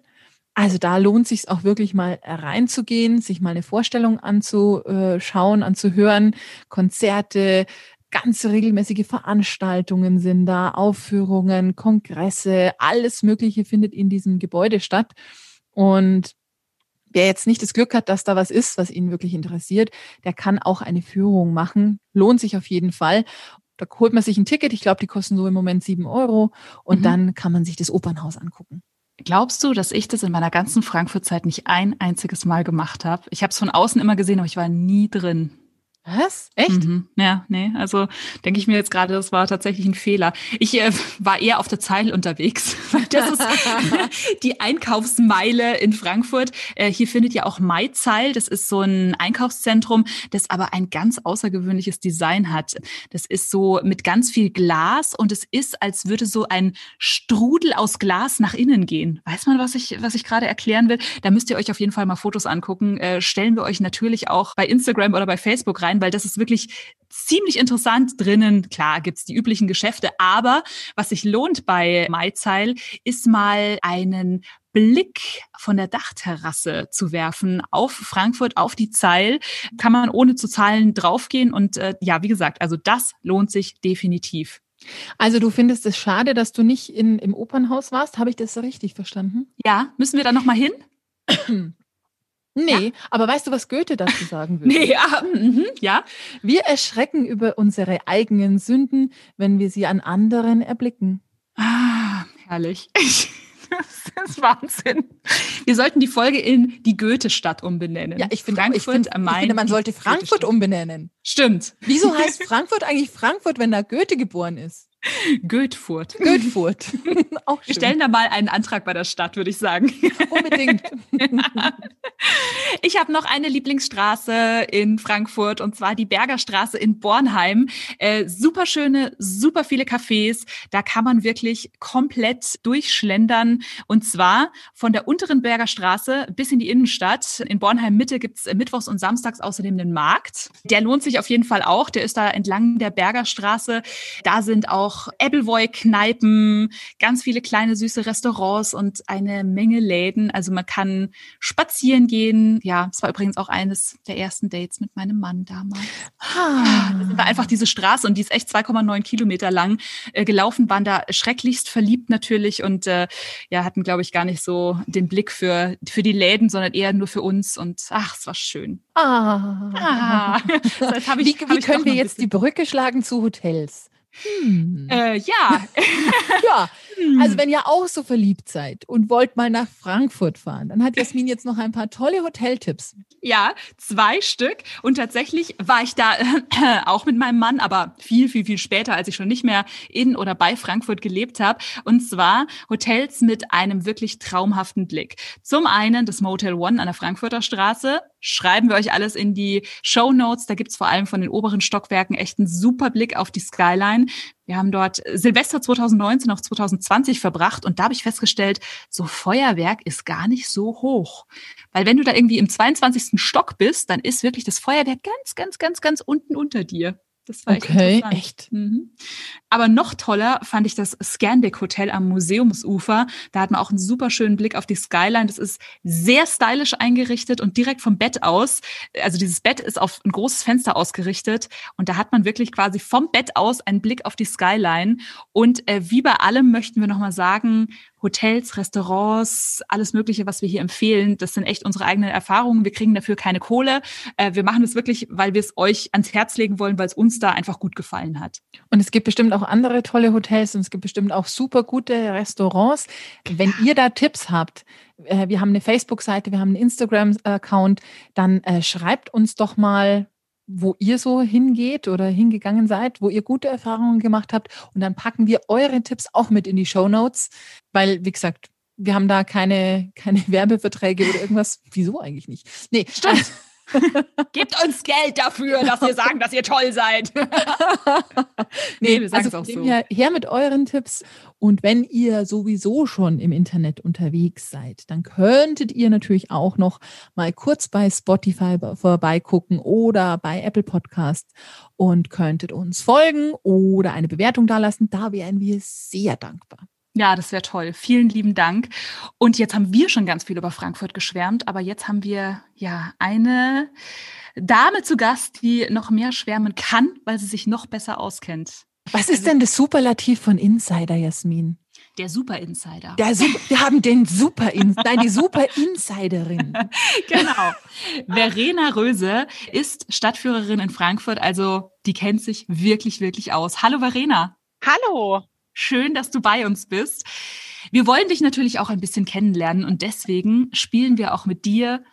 Also da lohnt sich auch wirklich mal reinzugehen, sich mal eine Vorstellung anzuschauen, anzuhören, Konzerte, ganz regelmäßige Veranstaltungen sind da, Aufführungen, Kongresse, alles Mögliche findet in diesem Gebäude statt. Und wer jetzt nicht das Glück hat, dass da was ist, was ihn wirklich interessiert, der kann auch eine Führung machen. Lohnt sich auf jeden Fall. Da holt man sich ein Ticket. Ich glaube, die kosten so im Moment sieben Euro. Und mhm. dann kann man sich das Opernhaus angucken. Glaubst du, dass ich das in meiner ganzen Frankfurt-Zeit nicht ein einziges Mal gemacht habe? Ich habe es von außen immer gesehen, aber ich war nie drin. Was? Echt? Mhm. Ja, nee. Also denke ich mir jetzt gerade, das war tatsächlich ein Fehler. Ich äh, war eher auf der Zeil unterwegs. Das ist die Einkaufsmeile in Frankfurt. Äh, hier findet ja auch Maizeil. Das ist so ein Einkaufszentrum, das aber ein ganz außergewöhnliches Design hat. Das ist so mit ganz viel Glas und es ist, als würde so ein Strudel aus Glas nach innen gehen. Weiß man, was ich, was ich gerade erklären will? Da müsst ihr euch auf jeden Fall mal Fotos angucken. Äh, stellen wir euch natürlich auch bei Instagram oder bei Facebook rein rein, weil das ist wirklich ziemlich interessant drinnen. Klar gibt's die üblichen Geschäfte, aber was sich lohnt bei MyZeil, ist mal einen Blick von der Dachterrasse zu werfen auf Frankfurt, auf die Zeil, kann man ohne zu zahlen draufgehen. Und äh, ja, wie gesagt, also das lohnt sich definitiv. Also du findest es schade, dass du nicht in, im Opernhaus warst. Habe ich das so richtig verstanden? Ja, müssen wir da nochmal hin? Nee, ja. aber weißt du, was Goethe dazu sagen würde? nee, ja, mhm, ja. Wir erschrecken über unsere eigenen Sünden, wenn wir sie an anderen erblicken. Ah, herrlich. Das ist Wahnsinn. Wir sollten die Folge in die Goethe-Stadt umbenennen. Ja, ich finde, ich finde, ich finde man sollte Frankfurt umbenennen. Stimmt. Wieso heißt Frankfurt eigentlich Frankfurt, wenn da Goethe geboren ist? Goethfurt. Goethfurt. Auch schön. Wir stellen da mal einen Antrag bei der Stadt, würde ich sagen. Unbedingt. ich habe noch eine Lieblingsstraße in Frankfurt und zwar die Bergerstraße in Bornheim. Äh, super schöne, super viele Cafés. Da kann man wirklich komplett durchschlendern. Und zwar von der unteren Bergerstraße bis in die Innenstadt. In Bornheim Mitte gibt's mittwochs und samstags außerdem den Markt. Der lohnt sich auf jeden Fall auch. Der ist da entlang der Bergerstraße. Da sind auch auch Appleboy-Kneipen, ganz viele kleine süße Restaurants und eine Menge Läden. Also man kann spazieren gehen. Ja, es war übrigens auch eines der ersten Dates mit meinem Mann damals. Ah. Da sind wir einfach diese Straße und die ist echt 2,9 Kilometer lang äh, gelaufen, waren da schrecklichst verliebt natürlich und äh, ja, hatten, glaube ich, gar nicht so den Blick für, für die Läden, sondern eher nur für uns und ach, es war schön. Ah. ah. Das heißt, ich, wie, wie können wir jetzt die Brücke schlagen zu Hotels? Hm. Äh, ja. ja. Also wenn ihr auch so verliebt seid und wollt mal nach Frankfurt fahren, dann hat Jasmin jetzt noch ein paar tolle Hoteltipps. Ja, zwei Stück. Und tatsächlich war ich da äh, auch mit meinem Mann, aber viel, viel, viel später, als ich schon nicht mehr in oder bei Frankfurt gelebt habe. Und zwar Hotels mit einem wirklich traumhaften Blick. Zum einen das Motel One an der Frankfurter Straße. Schreiben wir euch alles in die Show Notes. Da gibt's vor allem von den oberen Stockwerken echt einen super Blick auf die Skyline. Wir haben dort Silvester 2019 auf 2020 verbracht und da habe ich festgestellt, so Feuerwerk ist gar nicht so hoch. Weil wenn du da irgendwie im 22. Stock bist, dann ist wirklich das Feuerwerk ganz, ganz, ganz, ganz unten unter dir. Das war okay, echt. Mhm. Aber noch toller fand ich das Scandic Hotel am Museumsufer. Da hat man auch einen super schönen Blick auf die Skyline. Das ist sehr stylisch eingerichtet und direkt vom Bett aus. Also dieses Bett ist auf ein großes Fenster ausgerichtet und da hat man wirklich quasi vom Bett aus einen Blick auf die Skyline. Und äh, wie bei allem möchten wir nochmal sagen, Hotels, Restaurants, alles Mögliche, was wir hier empfehlen, das sind echt unsere eigenen Erfahrungen. Wir kriegen dafür keine Kohle. Äh, wir machen es wirklich, weil wir es euch ans Herz legen wollen, weil es uns da einfach gut gefallen hat. Und es gibt bestimmt auch andere tolle Hotels und es gibt bestimmt auch super gute Restaurants. Wenn ihr da Tipps habt, äh, wir haben eine Facebook-Seite, wir haben einen Instagram-Account, dann äh, schreibt uns doch mal, wo ihr so hingeht oder hingegangen seid, wo ihr gute Erfahrungen gemacht habt. Und dann packen wir eure Tipps auch mit in die Show Notes, weil, wie gesagt, wir haben da keine, keine Werbeverträge oder irgendwas. Wieso eigentlich nicht? Nee, stimmt. Gebt uns Geld dafür, dass wir sagen, dass ihr toll seid. nee, wir sagen also es auch so. Her, her mit euren Tipps. Und wenn ihr sowieso schon im Internet unterwegs seid, dann könntet ihr natürlich auch noch mal kurz bei Spotify vorbeigucken oder bei Apple Podcast und könntet uns folgen oder eine Bewertung dalassen. Da wären wir sehr dankbar. Ja, das wäre toll. Vielen lieben Dank. Und jetzt haben wir schon ganz viel über Frankfurt geschwärmt, aber jetzt haben wir ja eine Dame zu Gast, die noch mehr schwärmen kann, weil sie sich noch besser auskennt. Was ist also, denn das Superlativ von Insider, Jasmin? Der Super Insider. Der Super, wir haben den Super Insider, nein, die Super Insiderin. genau. Verena Röse ist Stadtführerin in Frankfurt, also die kennt sich wirklich, wirklich aus. Hallo Verena. Hallo. Schön, dass du bei uns bist. Wir wollen dich natürlich auch ein bisschen kennenlernen und deswegen spielen wir auch mit dir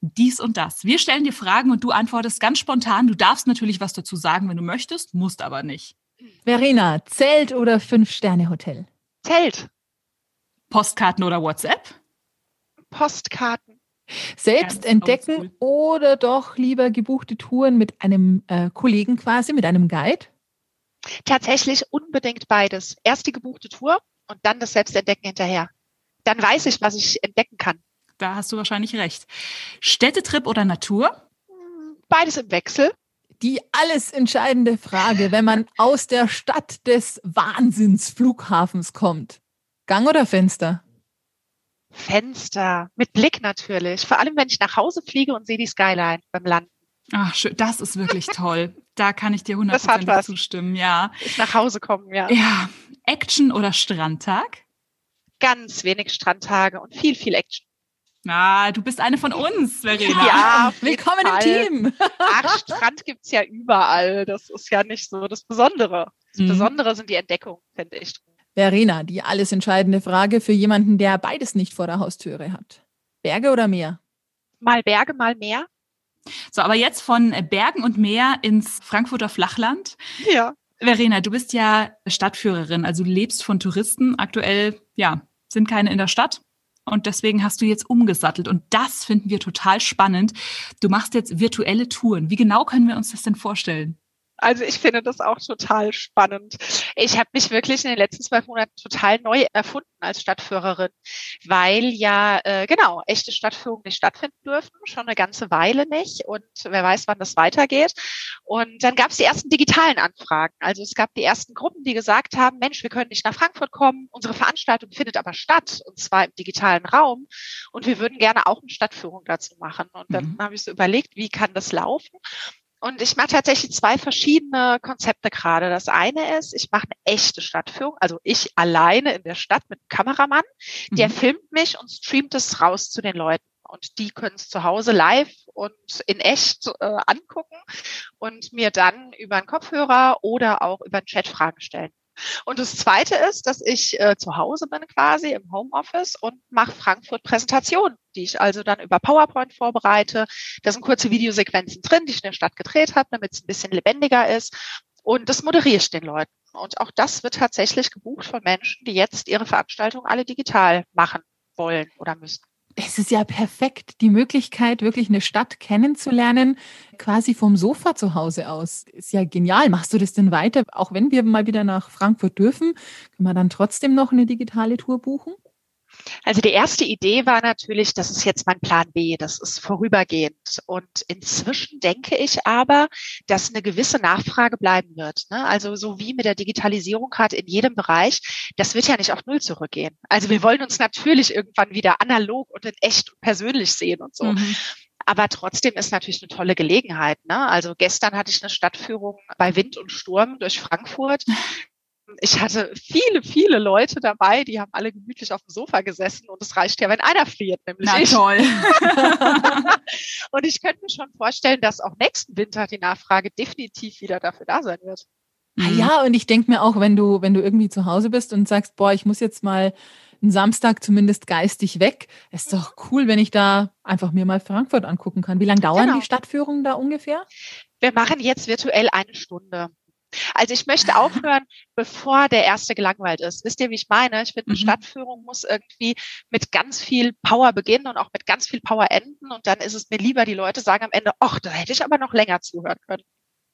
dies und das. Wir stellen dir Fragen und du antwortest ganz spontan. Du darfst natürlich was dazu sagen, wenn du möchtest, musst aber nicht. Verena, Zelt oder Fünf-Sterne-Hotel? Zelt. Postkarten oder WhatsApp? Postkarten. Selbst ja, entdecken oder doch lieber gebuchte Touren mit einem äh, Kollegen quasi, mit einem Guide? Tatsächlich unbedingt beides. Erst die gebuchte Tour und dann das Selbstentdecken hinterher. Dann weiß ich, was ich entdecken kann. Da hast du wahrscheinlich recht. Städtetrip oder Natur? Beides im Wechsel. Die alles entscheidende Frage, wenn man aus der Stadt des Wahnsinnsflughafens kommt. Gang oder Fenster? Fenster. Mit Blick natürlich. Vor allem, wenn ich nach Hause fliege und sehe die Skyline beim Landen. Ach, schön. Das ist wirklich toll. Da kann ich dir hundertprozentig zustimmen, ja. Ich nach Hause kommen, ja. Ja. Action oder Strandtag? Ganz wenig Strandtage und viel, viel Action. Ah, du bist eine von uns, Verena. Ja, willkommen im Team. Ach, Strand gibt's ja überall. Das ist ja nicht so das Besondere. Das mhm. Besondere sind die Entdeckungen, finde ich. Verena, die alles entscheidende Frage für jemanden, der beides nicht vor der Haustüre hat. Berge oder Meer? Mal Berge, mal Meer. So, aber jetzt von Bergen und Meer ins Frankfurter Flachland. Ja. Verena, du bist ja Stadtführerin, also du lebst von Touristen. Aktuell, ja, sind keine in der Stadt. Und deswegen hast du jetzt umgesattelt. Und das finden wir total spannend. Du machst jetzt virtuelle Touren. Wie genau können wir uns das denn vorstellen? Also ich finde das auch total spannend. Ich habe mich wirklich in den letzten zwölf Monaten total neu erfunden als Stadtführerin, weil ja äh, genau echte Stadtführungen nicht stattfinden dürfen, schon eine ganze Weile nicht und wer weiß, wann das weitergeht. Und dann gab es die ersten digitalen Anfragen. Also es gab die ersten Gruppen, die gesagt haben, Mensch, wir können nicht nach Frankfurt kommen, unsere Veranstaltung findet aber statt und zwar im digitalen Raum und wir würden gerne auch eine Stadtführung dazu machen. Und dann mhm. habe ich so überlegt, wie kann das laufen? Und ich mache tatsächlich zwei verschiedene Konzepte gerade. Das eine ist, ich mache eine echte Stadtführung, also ich alleine in der Stadt mit einem Kameramann, der mhm. filmt mich und streamt es raus zu den Leuten. Und die können es zu Hause live und in echt äh, angucken und mir dann über einen Kopfhörer oder auch über einen Chat Fragen stellen. Und das Zweite ist, dass ich äh, zu Hause bin quasi im Homeoffice und mache Frankfurt Präsentationen, die ich also dann über PowerPoint vorbereite. Da sind kurze Videosequenzen drin, die ich in der Stadt gedreht habe, damit es ein bisschen lebendiger ist. Und das moderiere ich den Leuten. Und auch das wird tatsächlich gebucht von Menschen, die jetzt ihre Veranstaltungen alle digital machen wollen oder müssen. Es ist ja perfekt, die Möglichkeit, wirklich eine Stadt kennenzulernen, quasi vom Sofa zu Hause aus. Ist ja genial. Machst du das denn weiter? Auch wenn wir mal wieder nach Frankfurt dürfen, können wir dann trotzdem noch eine digitale Tour buchen? Also die erste Idee war natürlich, das ist jetzt mein Plan B, das ist vorübergehend. Und inzwischen denke ich aber, dass eine gewisse Nachfrage bleiben wird. Ne? Also so wie mit der Digitalisierung gerade in jedem Bereich, das wird ja nicht auf Null zurückgehen. Also wir wollen uns natürlich irgendwann wieder analog und in echt und persönlich sehen und so. Mhm. Aber trotzdem ist natürlich eine tolle Gelegenheit. Ne? Also gestern hatte ich eine Stadtführung bei Wind und Sturm durch Frankfurt ich hatte viele, viele Leute dabei, die haben alle gemütlich auf dem Sofa gesessen und es reicht ja, wenn einer friert, nämlich Na ich. toll. und ich könnte mir schon vorstellen, dass auch nächsten Winter die Nachfrage definitiv wieder dafür da sein wird. Ah, ja, und ich denke mir auch, wenn du, wenn du irgendwie zu Hause bist und sagst, boah, ich muss jetzt mal einen Samstag zumindest geistig weg, ist doch cool, wenn ich da einfach mir mal Frankfurt angucken kann. Wie lange dauern genau. die Stadtführungen da ungefähr? Wir machen jetzt virtuell eine Stunde. Also ich möchte aufhören, bevor der erste gelangweilt ist. Wisst ihr, wie ich meine? Ich finde, eine mhm. Stadtführung muss irgendwie mit ganz viel Power beginnen und auch mit ganz viel Power enden. Und dann ist es mir lieber, die Leute sagen am Ende, ach, da hätte ich aber noch länger zuhören können.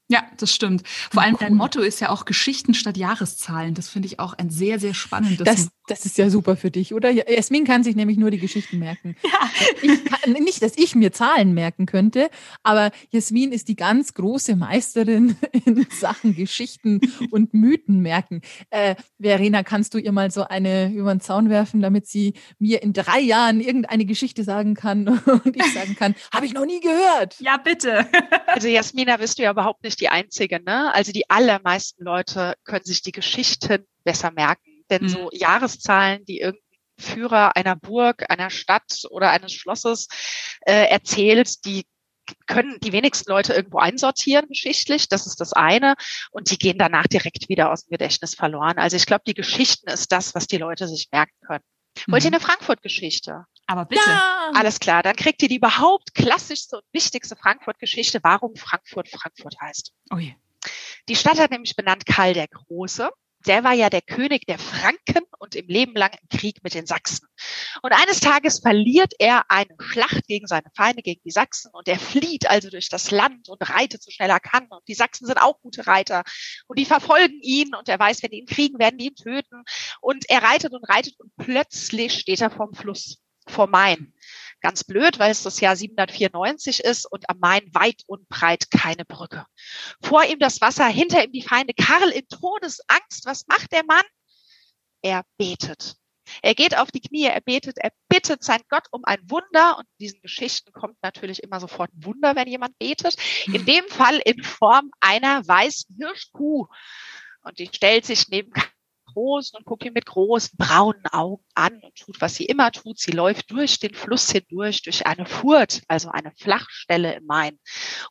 Ja, das stimmt. Vor allem dein Motto ist ja auch Geschichten statt Jahreszahlen. Das finde ich auch ein sehr, sehr spannendes. Das, das ist ja super für dich, oder? Jasmin kann sich nämlich nur die Geschichten merken. Ja. Kann, nicht, dass ich mir Zahlen merken könnte, aber Jasmin ist die ganz große Meisterin in Sachen Geschichten und Mythen merken. Äh, Verena, kannst du ihr mal so eine über den Zaun werfen, damit sie mir in drei Jahren irgendeine Geschichte sagen kann und ich sagen kann, habe ich noch nie gehört. Ja, bitte. Also Jasmina, bist du ja überhaupt nicht die Einzige, ne? Also die allermeisten Leute können sich die Geschichten besser merken. Denn mhm. so Jahreszahlen, die irgendein Führer einer Burg, einer Stadt oder eines Schlosses äh, erzählt, die können die wenigsten Leute irgendwo einsortieren geschichtlich. Das ist das eine. Und die gehen danach direkt wieder aus dem Gedächtnis verloren. Also ich glaube, die Geschichten ist das, was die Leute sich merken können. Wollt ihr mhm. eine Frankfurt-Geschichte? Aber bitte. Ja. Alles klar, dann kriegt ihr die überhaupt klassischste und wichtigste Frankfurt-Geschichte, warum Frankfurt Frankfurt heißt. Oh je. Die Stadt hat nämlich benannt Karl der Große der war ja der König der Franken und im Leben lang im Krieg mit den Sachsen. Und eines Tages verliert er eine Schlacht gegen seine Feinde, gegen die Sachsen. Und er flieht also durch das Land und reitet so schnell er kann. Und die Sachsen sind auch gute Reiter. Und die verfolgen ihn. Und er weiß, wenn die ihn kriegen, werden die ihn töten. Und er reitet und reitet und plötzlich steht er vorm Fluss, vor Main. Ganz blöd, weil es das Jahr 794 ist und am Main weit und breit keine Brücke. Vor ihm das Wasser, hinter ihm die Feinde. Karl in Todesangst. Was macht der Mann? Er betet. Er geht auf die Knie, er betet, er bittet sein Gott um ein Wunder. Und in diesen Geschichten kommt natürlich immer sofort ein Wunder, wenn jemand betet. In dem Fall in Form einer weißen Hirschkuh. Und die stellt sich neben großen und guckt ihn mit großen braunen Augen an und tut, was sie immer tut. Sie läuft durch den Fluss hindurch, durch eine Furt, also eine Flachstelle im Main.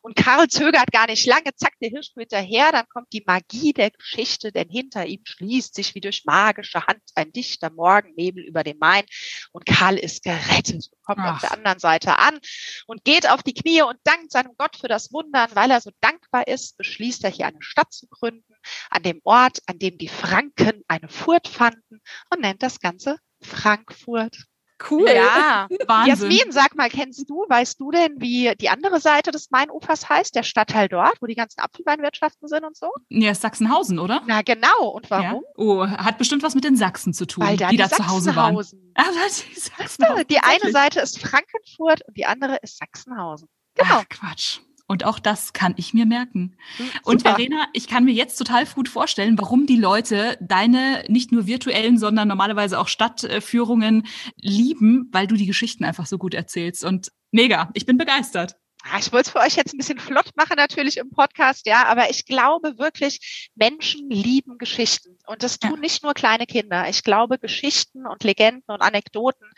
Und Karl zögert gar nicht lange, zack, der Hirsch hinterher, dann kommt die Magie der Geschichte, denn hinter ihm schließt sich wie durch magische Hand ein dichter Morgennebel über den Main und Karl ist gerettet und kommt Ach. auf der anderen Seite an und geht auf die Knie und dankt seinem Gott für das Wundern, weil er so dankbar ist, beschließt er hier eine Stadt zu gründen, an dem Ort, an dem die Franken eine Furt fanden und nennt das Ganze Frankfurt. Cool. Ja, Wahnsinn. Jasmin, sag mal, kennst du, weißt du denn, wie die andere Seite des Mainufers heißt, der Stadtteil dort, wo die ganzen Apfelweinwirtschaften sind und so? Ja, ist Sachsenhausen, oder? Na genau. Und warum? Ja. Oh, hat bestimmt was mit den Sachsen zu tun, Weil da die, die da zu Hause waren. Ah, die, Sachsenhausen. die eine Seite ist Frankenfurt und die andere ist Sachsenhausen. Genau. Ach, Quatsch. Und auch das kann ich mir merken. Hm, und Verena, ich kann mir jetzt total gut vorstellen, warum die Leute deine nicht nur virtuellen, sondern normalerweise auch Stadtführungen lieben, weil du die Geschichten einfach so gut erzählst. Und mega, ich bin begeistert. Ah, ich wollte es für euch jetzt ein bisschen flott machen, natürlich im Podcast, ja, aber ich glaube wirklich, Menschen lieben Geschichten. Und das tun ja. nicht nur kleine Kinder. Ich glaube, Geschichten und Legenden und Anekdoten,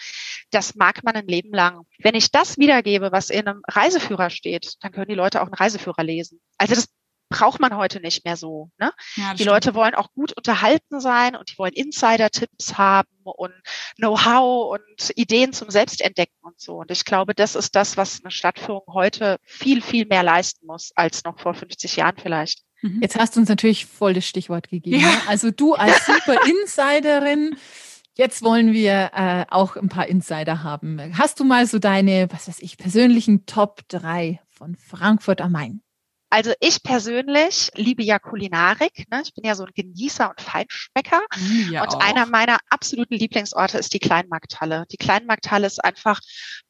das mag man ein Leben lang. Wenn ich das wiedergebe, was in einem Reiseführer steht, dann können die Leute auch einen Reiseführer lesen. Also das braucht man heute nicht mehr so. Ne? Ja, die stimmt. Leute wollen auch gut unterhalten sein und die wollen Insider-Tipps haben und Know-how und Ideen zum Selbstentdecken und so. Und ich glaube, das ist das, was eine Stadtführung heute viel, viel mehr leisten muss als noch vor 50 Jahren vielleicht. Mhm. Jetzt hast du uns natürlich voll das Stichwort gegeben. Ja. Ne? Also du als super Insiderin. Jetzt wollen wir äh, auch ein paar Insider haben. Hast du mal so deine, was weiß ich, persönlichen Top 3 von Frankfurt am Main? Also ich persönlich liebe ja Kulinarik. Ne? Ich bin ja so ein Genießer und Feinschmecker. Mm, ja und auch. einer meiner absoluten Lieblingsorte ist die Kleinmarkthalle. Die Kleinmarkthalle ist einfach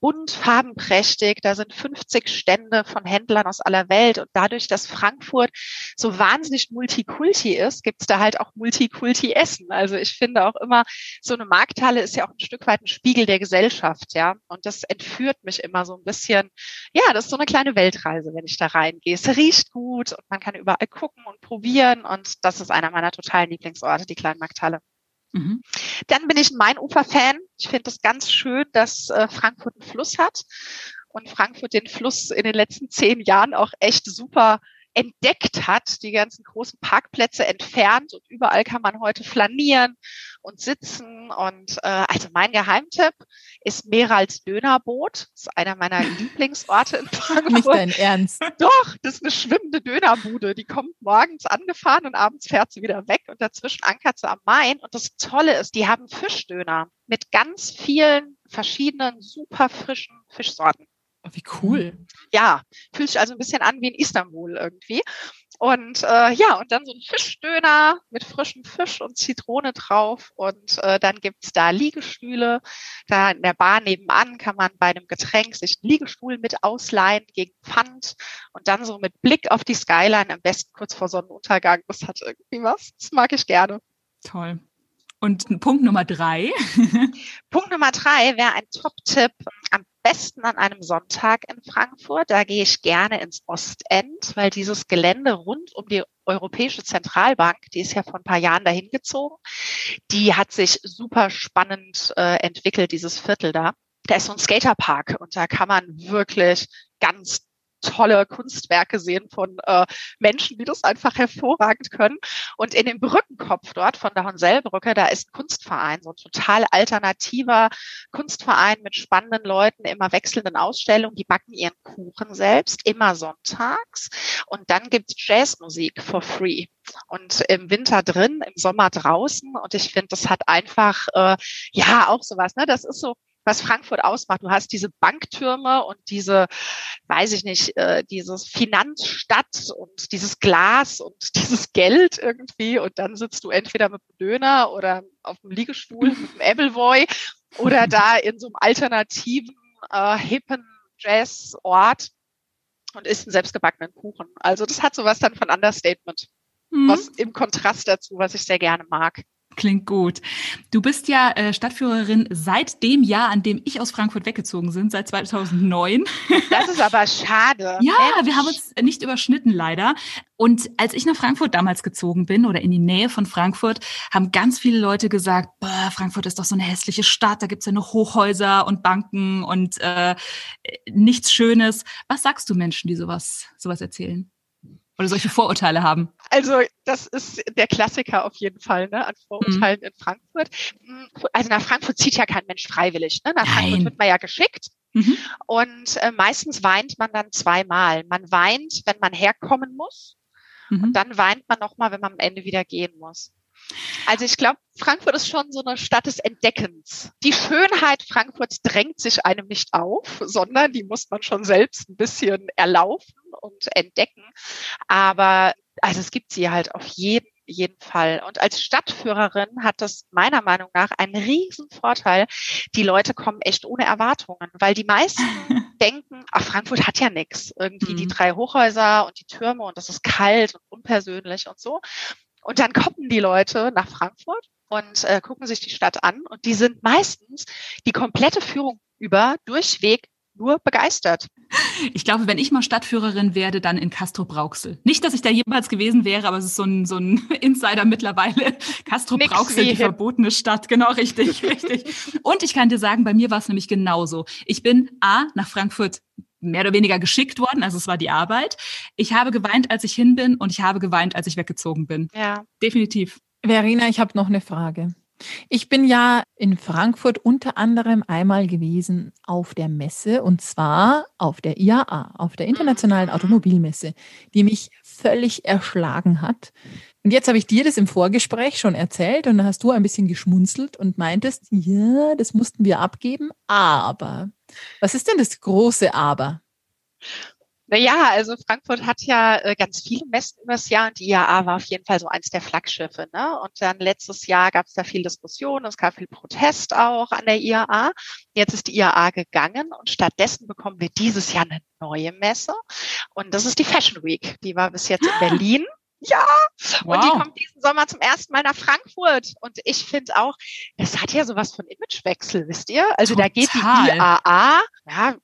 bunt, farbenprächtig. Da sind 50 Stände von Händlern aus aller Welt. Und dadurch, dass Frankfurt so wahnsinnig Multikulti ist, gibt's da halt auch Multikulti-Essen. Also ich finde auch immer, so eine Markthalle ist ja auch ein Stück weit ein Spiegel der Gesellschaft. ja. Und das entführt mich immer so ein bisschen. Ja, das ist so eine kleine Weltreise, wenn ich da reingehe. Riecht gut und man kann überall gucken und probieren und das ist einer meiner totalen Lieblingsorte, die Kleinmarkthalle. Mhm. Dann bin ich ein Mainufer-Fan. Ich finde es ganz schön, dass äh, Frankfurt einen Fluss hat und Frankfurt den Fluss in den letzten zehn Jahren auch echt super entdeckt hat, die ganzen großen Parkplätze entfernt und überall kann man heute flanieren und sitzen. Und äh, also mein Geheimtipp ist Merals Dönerboot. Das ist einer meiner Lieblingsorte in Frankfurt. Nicht dein Ernst. Doch, das ist eine schwimmende Dönerbude. Die kommt morgens angefahren und abends fährt sie wieder weg und dazwischen ankert sie am Main. Und das Tolle ist, die haben Fischdöner mit ganz vielen verschiedenen super frischen Fischsorten. Oh, wie cool. Ja, fühlt sich also ein bisschen an wie in Istanbul irgendwie. Und äh, ja, und dann so ein Fischdöner mit frischem Fisch und Zitrone drauf. Und äh, dann gibt's da Liegestühle. Da in der Bar nebenan kann man bei einem Getränk sich einen Liegestuhl mit ausleihen gegen Pfand. Und dann so mit Blick auf die Skyline, am besten kurz vor Sonnenuntergang. Das hat irgendwie was. Das mag ich gerne. Toll. Und Punkt Nummer drei. Punkt Nummer drei wäre ein Top-Tipp am besten an einem Sonntag in Frankfurt. Da gehe ich gerne ins Ostend, weil dieses Gelände rund um die Europäische Zentralbank, die ist ja vor ein paar Jahren dahin gezogen, die hat sich super spannend äh, entwickelt, dieses Viertel da. Da ist so ein Skaterpark und da kann man wirklich ganz tolle Kunstwerke sehen von äh, Menschen, die das einfach hervorragend können. Und in dem Brückenkopf dort von der Honsellbrücke, da ist ein Kunstverein, so ein total alternativer Kunstverein mit spannenden Leuten, immer wechselnden Ausstellungen. Die backen ihren Kuchen selbst, immer sonntags. Und dann gibt's Jazzmusik for free und im Winter drin, im Sommer draußen. Und ich finde, das hat einfach, äh, ja, auch sowas, ne? Das ist so was Frankfurt ausmacht. Du hast diese Banktürme und diese, weiß ich nicht, äh, dieses Finanzstadt und dieses Glas und dieses Geld irgendwie. Und dann sitzt du entweder mit einem Döner oder auf dem Liegestuhl mit einem Appleboy oder da in so einem alternativen, äh, hippen Jazzort und isst einen selbstgebackenen Kuchen. Also das hat sowas dann von Understatement. Mhm. Was im Kontrast dazu, was ich sehr gerne mag. Klingt gut. Du bist ja äh, Stadtführerin seit dem Jahr, an dem ich aus Frankfurt weggezogen bin, seit 2009. Das ist aber schade. ja, Mensch. wir haben uns nicht überschnitten leider. Und als ich nach Frankfurt damals gezogen bin oder in die Nähe von Frankfurt, haben ganz viele Leute gesagt, Frankfurt ist doch so eine hässliche Stadt, da gibt's ja nur Hochhäuser und Banken und äh, nichts Schönes. Was sagst du Menschen, die sowas, sowas erzählen? Oder solche Vorurteile haben? Also das ist der Klassiker auf jeden Fall ne, an Vorurteilen mhm. in Frankfurt. Hm, also nach Frankfurt zieht ja kein Mensch freiwillig. Ne? Nach Nein. Frankfurt wird man ja geschickt. Mhm. Und äh, meistens weint man dann zweimal. Man weint, wenn man herkommen muss. Mhm. Und dann weint man nochmal, wenn man am Ende wieder gehen muss. Also ich glaube, Frankfurt ist schon so eine Stadt des Entdeckens. Die Schönheit Frankfurts drängt sich einem nicht auf, sondern die muss man schon selbst ein bisschen erlaufen und entdecken. Aber also es gibt sie halt auf jeden jeden Fall. Und als Stadtführerin hat das meiner Meinung nach einen riesen Vorteil. Die Leute kommen echt ohne Erwartungen, weil die meisten denken, ach, Frankfurt hat ja nichts. Irgendwie mhm. die drei Hochhäuser und die Türme und das ist kalt und unpersönlich und so. Und dann kommen die Leute nach Frankfurt und äh, gucken sich die Stadt an und die sind meistens die komplette Führung über durchweg nur begeistert. Ich glaube, wenn ich mal Stadtführerin werde, dann in Castro Brauxel. Nicht, dass ich da jemals gewesen wäre, aber es ist so ein, so ein Insider mittlerweile. Castro Brauxel, die verbotene Stadt. Genau, richtig, richtig. Und ich kann dir sagen, bei mir war es nämlich genauso. Ich bin A, nach Frankfurt mehr oder weniger geschickt worden, also es war die Arbeit. Ich habe geweint, als ich hin bin und ich habe geweint, als ich weggezogen bin. Ja. Definitiv. Verena, ich habe noch eine Frage. Ich bin ja in Frankfurt unter anderem einmal gewesen auf der Messe und zwar auf der IAA, auf der Internationalen Automobilmesse, die mich völlig erschlagen hat. Und jetzt habe ich dir das im Vorgespräch schon erzählt und dann hast du ein bisschen geschmunzelt und meintest, ja, das mussten wir abgeben, aber was ist denn das große Aber? Naja, also Frankfurt hat ja äh, ganz viele Messen übers Jahr und die IAA war auf jeden Fall so eins der Flaggschiffe. Ne? Und dann letztes Jahr gab es da viel Diskussion, es gab viel Protest auch an der IAA. Jetzt ist die IAA gegangen und stattdessen bekommen wir dieses Jahr eine neue Messe. Und das ist die Fashion Week. Die war bis jetzt in Berlin. Ja, wow. und die kommt diesen Sommer zum ersten Mal nach Frankfurt. Und ich finde auch, das hat ja sowas von Imagewechsel, wisst ihr? Also Total. da geht die IAA, ja,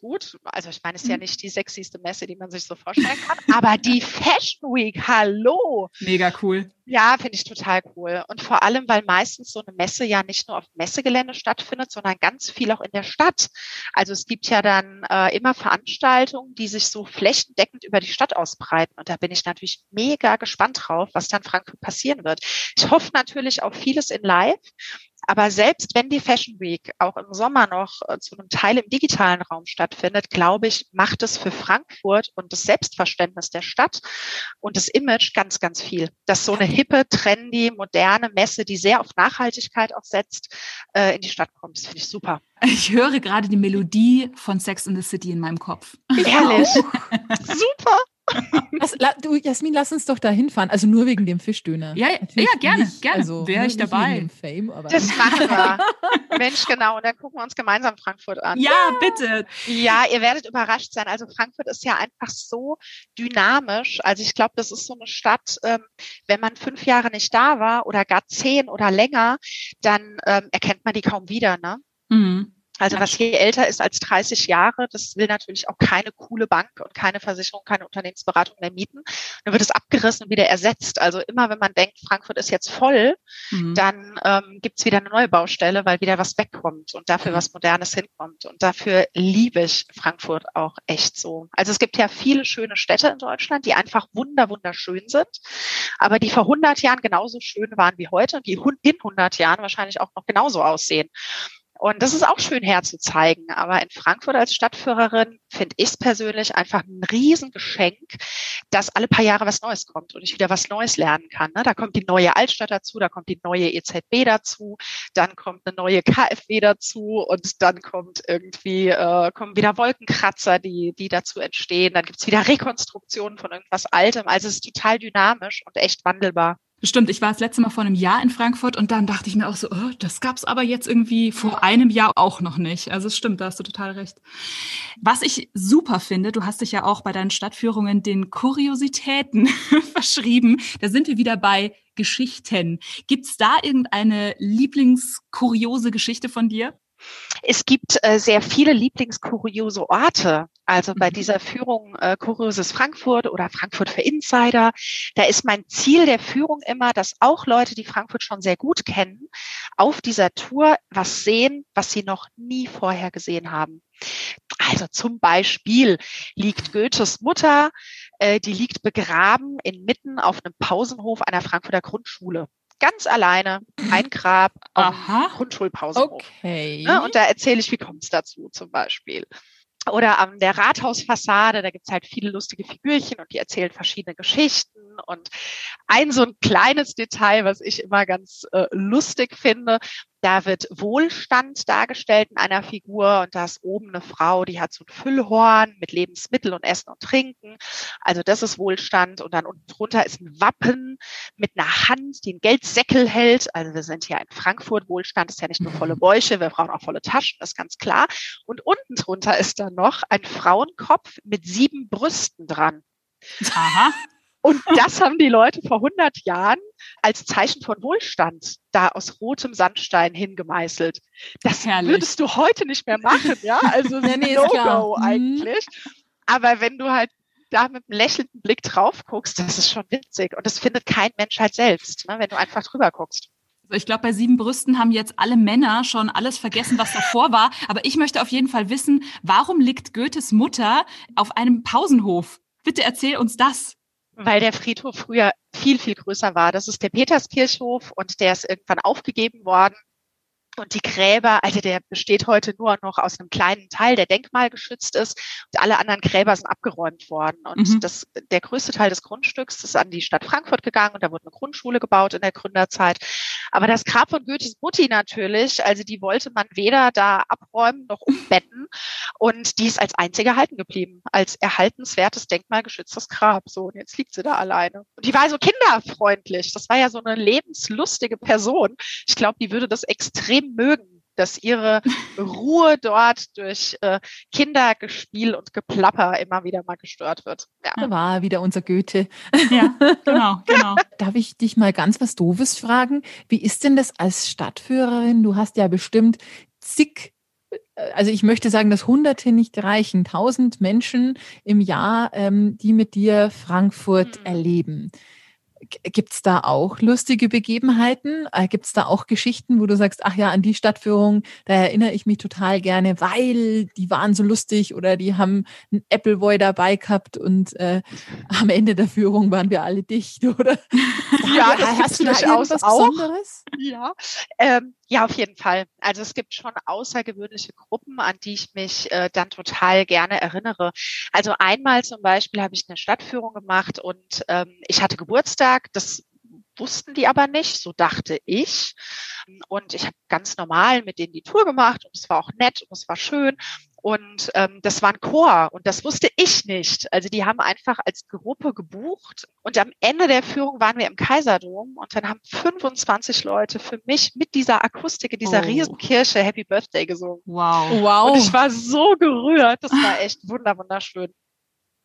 gut. Also ich meine, es ist ja mhm. nicht die sexyste Messe, die man sich so vorstellen kann, aber die Fashion Week, hallo. Mega cool. Ja, finde ich total cool. Und vor allem, weil meistens so eine Messe ja nicht nur auf Messegelände stattfindet, sondern ganz viel auch in der Stadt. Also es gibt ja dann äh, immer Veranstaltungen, die sich so flächendeckend über die Stadt ausbreiten. Und da bin ich natürlich mega gespannt drauf, was dann Frankfurt passieren wird. Ich hoffe natürlich auf vieles in Live. Aber selbst wenn die Fashion Week auch im Sommer noch äh, zu einem Teil im digitalen Raum stattfindet, glaube ich, macht es für Frankfurt und das Selbstverständnis der Stadt und das Image ganz, ganz viel. Dass so eine hippe, trendy, moderne Messe, die sehr auf Nachhaltigkeit auch setzt, äh, in die Stadt kommt. Das finde ich super. Ich höre gerade die Melodie von Sex in the City in meinem Kopf. Ehrlich. super. Lass, la, du, Jasmin, lass uns doch da hinfahren. Also nur wegen dem Fischdöner. Ja, ja gerne, nicht, gerne. Also, Wäre ich dabei. Fame, das machen wir. Mensch, genau. Und dann gucken wir uns gemeinsam Frankfurt an. Ja, ja, bitte. Ja, ihr werdet überrascht sein. Also Frankfurt ist ja einfach so dynamisch. Also ich glaube, das ist so eine Stadt, ähm, wenn man fünf Jahre nicht da war oder gar zehn oder länger, dann ähm, erkennt man die kaum wieder. Ne? Mhm. Also was hier älter ist als 30 Jahre, das will natürlich auch keine coole Bank und keine Versicherung, keine Unternehmensberatung mehr mieten. Dann wird es abgerissen und wieder ersetzt. Also immer wenn man denkt, Frankfurt ist jetzt voll, mhm. dann ähm, gibt es wieder eine neue Baustelle, weil wieder was wegkommt und dafür was Modernes hinkommt. Und dafür liebe ich Frankfurt auch echt so. Also es gibt ja viele schöne Städte in Deutschland, die einfach wunder, wunderschön sind, aber die vor 100 Jahren genauso schön waren wie heute und die in 100 Jahren wahrscheinlich auch noch genauso aussehen. Und das ist auch schön herzuzeigen. Aber in Frankfurt als Stadtführerin finde ich es persönlich einfach ein Riesengeschenk, dass alle paar Jahre was Neues kommt und ich wieder was Neues lernen kann. Ne? Da kommt die neue Altstadt dazu, da kommt die neue EZB dazu, dann kommt eine neue KfW dazu und dann kommt irgendwie, äh, kommen wieder Wolkenkratzer, die, die dazu entstehen. Dann gibt's wieder Rekonstruktionen von irgendwas Altem. Also es ist total dynamisch und echt wandelbar. Bestimmt, ich war das letzte Mal vor einem Jahr in Frankfurt und dann dachte ich mir auch so, oh, das gab's aber jetzt irgendwie vor einem Jahr auch noch nicht. Also es stimmt, da hast du total recht. Was ich super finde, du hast dich ja auch bei deinen Stadtführungen den Kuriositäten verschrieben. Da sind wir wieder bei Geschichten. Gibt's da irgendeine Lieblingskuriose Geschichte von dir? Es gibt äh, sehr viele Lieblingskuriose Orte. Also bei mhm. dieser Führung äh, Kurioses Frankfurt oder Frankfurt für Insider, da ist mein Ziel der Führung immer, dass auch Leute, die Frankfurt schon sehr gut kennen, auf dieser Tour was sehen, was sie noch nie vorher gesehen haben. Also zum Beispiel liegt Goethes Mutter, äh, die liegt begraben inmitten auf einem Pausenhof einer Frankfurter Grundschule ganz alleine ein Grab auf Grundschulpausenhof. Okay. Ne? Und da erzähle ich, wie kommt es dazu zum Beispiel. Oder an der Rathausfassade, da gibt's halt viele lustige Figürchen und die erzählen verschiedene Geschichten. Und ein so ein kleines Detail, was ich immer ganz äh, lustig finde, da wird Wohlstand dargestellt in einer Figur und da ist oben eine Frau, die hat so ein Füllhorn mit Lebensmittel und Essen und Trinken. Also das ist Wohlstand und dann unten drunter ist ein Wappen mit einer Hand, die einen Geldsäckel hält. Also wir sind hier in Frankfurt. Wohlstand ist ja nicht nur volle mhm. Bäuche, wir brauchen auch volle Taschen, das ist ganz klar. Und unten drunter ist dann noch ein Frauenkopf mit sieben Brüsten dran. Aha. Und das haben die Leute vor 100 Jahren als Zeichen von Wohlstand da aus rotem Sandstein hingemeißelt. Das Herrlich. würdest du heute nicht mehr machen, ja? Also nee, nee, No-Go mhm. eigentlich. Aber wenn du halt da mit einem lächelnden Blick drauf guckst, das ist schon witzig. Und das findet kein Mensch halt selbst, ne, wenn du einfach drüber guckst. Also ich glaube, bei sieben Brüsten haben jetzt alle Männer schon alles vergessen, was davor war. Aber ich möchte auf jeden Fall wissen, warum liegt Goethes Mutter auf einem Pausenhof? Bitte erzähl uns das. Weil der Friedhof früher viel, viel größer war. Das ist der Peterskirchhof und der ist irgendwann aufgegeben worden und die Gräber, also der besteht heute nur noch aus einem kleinen Teil, der denkmalgeschützt ist. Und alle anderen Gräber sind abgeräumt worden. Und mhm. das, der größte Teil des Grundstücks ist an die Stadt Frankfurt gegangen und da wurde eine Grundschule gebaut in der Gründerzeit. Aber das Grab von Goethes Mutti natürlich, also die wollte man weder da abräumen noch umbetten. Und die ist als einzige erhalten geblieben, als erhaltenswertes denkmalgeschütztes Grab. So, und jetzt liegt sie da alleine. Und die war so kinderfreundlich. Das war ja so eine lebenslustige Person. Ich glaube, die würde das extrem mögen, dass ihre Ruhe dort durch äh, Kindergespiel und Geplapper immer wieder mal gestört wird. Ja. Da war wieder unser Goethe. Ja, genau, genau. Darf ich dich mal ganz was Doofes fragen? Wie ist denn das als Stadtführerin? Du hast ja bestimmt zig äh, also ich möchte sagen, dass Hunderte nicht reichen, tausend Menschen im Jahr, ähm, die mit dir Frankfurt hm. erleben. Gibt es da auch lustige Begebenheiten? Äh, Gibt es da auch Geschichten, wo du sagst, ach ja, an die Stadtführung, da erinnere ich mich total gerne, weil die waren so lustig oder die haben ein Appleboy dabei gehabt und äh, am Ende der Führung waren wir alle dicht, oder? Ja, das hast du da irgendwas auch. Besonderes? Ja, ähm, ja, auf jeden Fall. Also es gibt schon außergewöhnliche Gruppen, an die ich mich äh, dann total gerne erinnere. Also einmal zum Beispiel habe ich eine Stadtführung gemacht und ähm, ich hatte Geburtstag. Das wussten die aber nicht, so dachte ich. Und ich habe ganz normal mit denen die Tour gemacht und es war auch nett und es war schön. Und ähm, das war ein Chor und das wusste ich nicht. Also die haben einfach als Gruppe gebucht und am Ende der Führung waren wir im Kaiserdom und dann haben 25 Leute für mich mit dieser Akustik in dieser oh. Riesenkirche Happy Birthday gesungen. Wow. wow. Und ich war so gerührt. Das war echt wunderschön.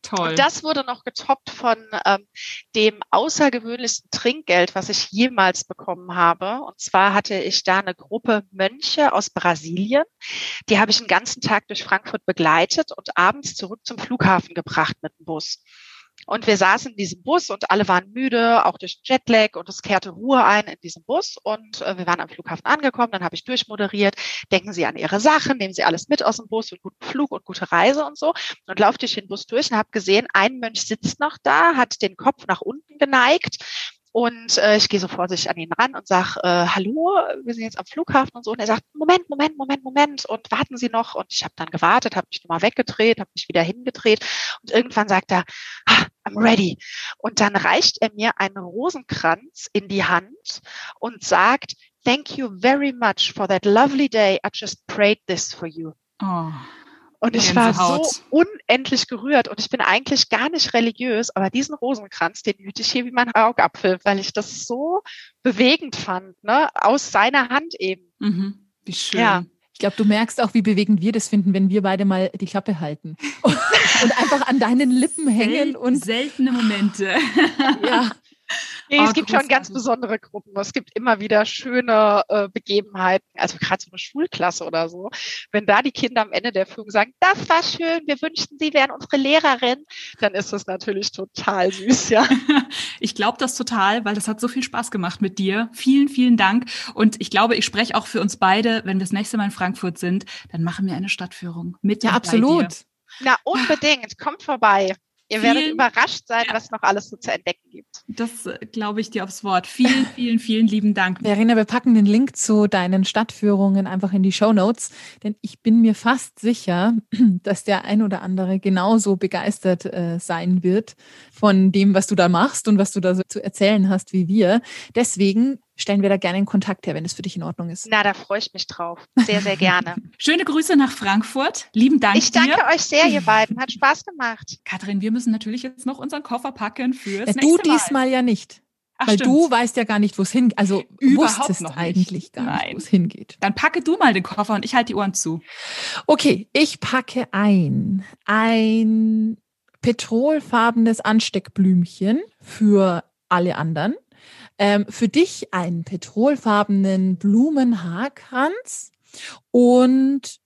Toll. Und das wurde noch getoppt von ähm, dem außergewöhnlichsten Trinkgeld, was ich jemals bekommen habe. Und zwar hatte ich da eine Gruppe Mönche aus Brasilien. Die habe ich den ganzen Tag durch Frankfurt begleitet und abends zurück zum Flughafen gebracht mit dem Bus. Und wir saßen in diesem Bus und alle waren müde, auch durch Jetlag und es kehrte Ruhe ein in diesem Bus. Und äh, wir waren am Flughafen angekommen, dann habe ich durchmoderiert, denken Sie an Ihre Sachen, nehmen Sie alles mit aus dem Bus und guten Flug und gute Reise und so. Und laufe durch den Bus durch und habe gesehen, ein Mönch sitzt noch da, hat den Kopf nach unten geneigt und äh, ich gehe so vorsichtig an ihn ran und sage, äh, hallo, wir sind jetzt am Flughafen und so. Und er sagt, Moment, Moment, Moment, Moment. Und warten Sie noch. Und ich habe dann gewartet, habe mich nochmal weggedreht, habe mich wieder hingedreht. Und irgendwann sagt er, ah, I'm ready. Und dann reicht er mir einen Rosenkranz in die Hand und sagt, Thank you very much for that lovely day. I just prayed this for you. Oh. Und ich war so unendlich gerührt und ich bin eigentlich gar nicht religiös, aber diesen Rosenkranz, den hüte ich hier wie mein Augapfel, weil ich das so bewegend fand, ne? aus seiner Hand eben. Mhm. Wie schön. Ja. Ich glaube, du merkst auch, wie bewegend wir das finden, wenn wir beide mal die Klappe halten und, und einfach an deinen Lippen hängen Sel und seltene Momente. ja, Nee, es gibt schon ganz besondere Gruppen. Es gibt immer wieder schöne äh, Begebenheiten, also gerade so eine Schulklasse oder so. Wenn da die Kinder am Ende der Führung sagen, das war schön, wir wünschten, sie wären unsere Lehrerin, dann ist das natürlich total süß, ja. ich glaube das total, weil das hat so viel Spaß gemacht mit dir. Vielen, vielen Dank. Und ich glaube, ich spreche auch für uns beide, wenn wir das nächste Mal in Frankfurt sind, dann machen wir eine Stadtführung mit Ja, absolut. Na, unbedingt. Kommt vorbei. Ihr vielen, werdet überrascht sein, ja. was noch alles so zu entdecken gibt. Das äh, glaube ich dir aufs Wort. Vielen, vielen, vielen lieben Dank. Verena, wir packen den Link zu deinen Stadtführungen einfach in die Show Notes, denn ich bin mir fast sicher, dass der ein oder andere genauso begeistert äh, sein wird von dem, was du da machst und was du da so zu erzählen hast wie wir. Deswegen stellen wir da gerne in Kontakt her, wenn es für dich in Ordnung ist. Na, da freue ich mich drauf. Sehr, sehr gerne. Schöne Grüße nach Frankfurt. Lieben Dank. Ich danke dir. euch sehr, ihr beiden. Hat Spaß gemacht. Katrin, wir müssen natürlich jetzt noch unseren Koffer packen fürs ja, Du diesmal ja nicht. Ach, weil stimmt. du weißt ja gar nicht, wo es hingeht. Also Überhaupt wusstest noch eigentlich gar Nein. nicht, wo es hingeht. Dann packe du mal den Koffer und ich halte die Ohren zu. Okay, ich packe ein. Ein petrolfarbenes Ansteckblümchen für alle anderen. Ähm, für dich einen petrolfarbenen Blumenhaarkranz und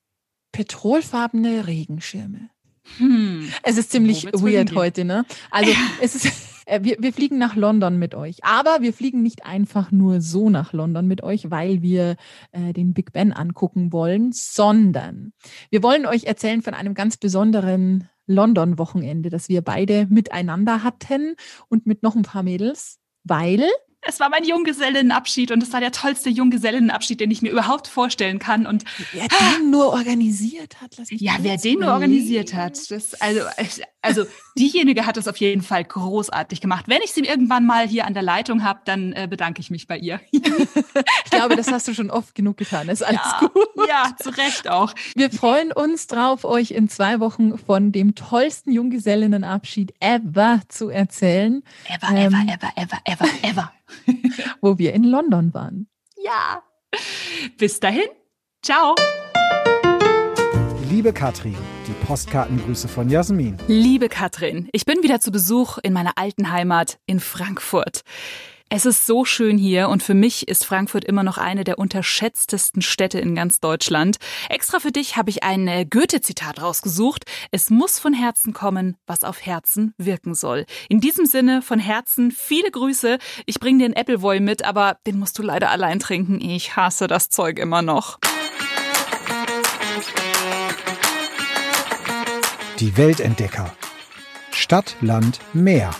petrolfarbene Regenschirme. Hm. Es ist ziemlich weird heute, ne? Also es ist, äh, wir, wir fliegen nach London mit euch. Aber wir fliegen nicht einfach nur so nach London mit euch, weil wir äh, den Big Ben angucken wollen, sondern wir wollen euch erzählen von einem ganz besonderen London-Wochenende, das wir beide miteinander hatten und mit noch ein paar Mädels, weil es war mein Junggesellenabschied und es war der tollste Junggesellenabschied, den ich mir überhaupt vorstellen kann. Und wer den nur organisiert hat, lass mich Ja, wer den nur organisiert hat. Das, also, also diejenige hat es auf jeden Fall großartig gemacht. Wenn ich sie irgendwann mal hier an der Leitung habe, dann äh, bedanke ich mich bei ihr. ich glaube, das hast du schon oft genug getan. Ist alles ja, gut. Ja, zu Recht auch. Wir freuen uns drauf, euch in zwei Wochen von dem tollsten Junggesellinnenabschied ever zu erzählen. Ever, ähm, ever, ever, ever, ever, ever. wo wir in London waren. Ja. Bis dahin. Ciao. Liebe Katrin, die Postkartengrüße von Jasmin. Liebe Katrin, ich bin wieder zu Besuch in meiner alten Heimat in Frankfurt. Es ist so schön hier und für mich ist Frankfurt immer noch eine der unterschätztesten Städte in ganz Deutschland. Extra für dich habe ich ein äh, Goethe-Zitat rausgesucht. Es muss von Herzen kommen, was auf Herzen wirken soll. In diesem Sinne von Herzen viele Grüße. Ich bringe dir einen Appleboy mit, aber den musst du leider allein trinken. Ich hasse das Zeug immer noch. Die Weltentdecker. Stadt, Land, Meer.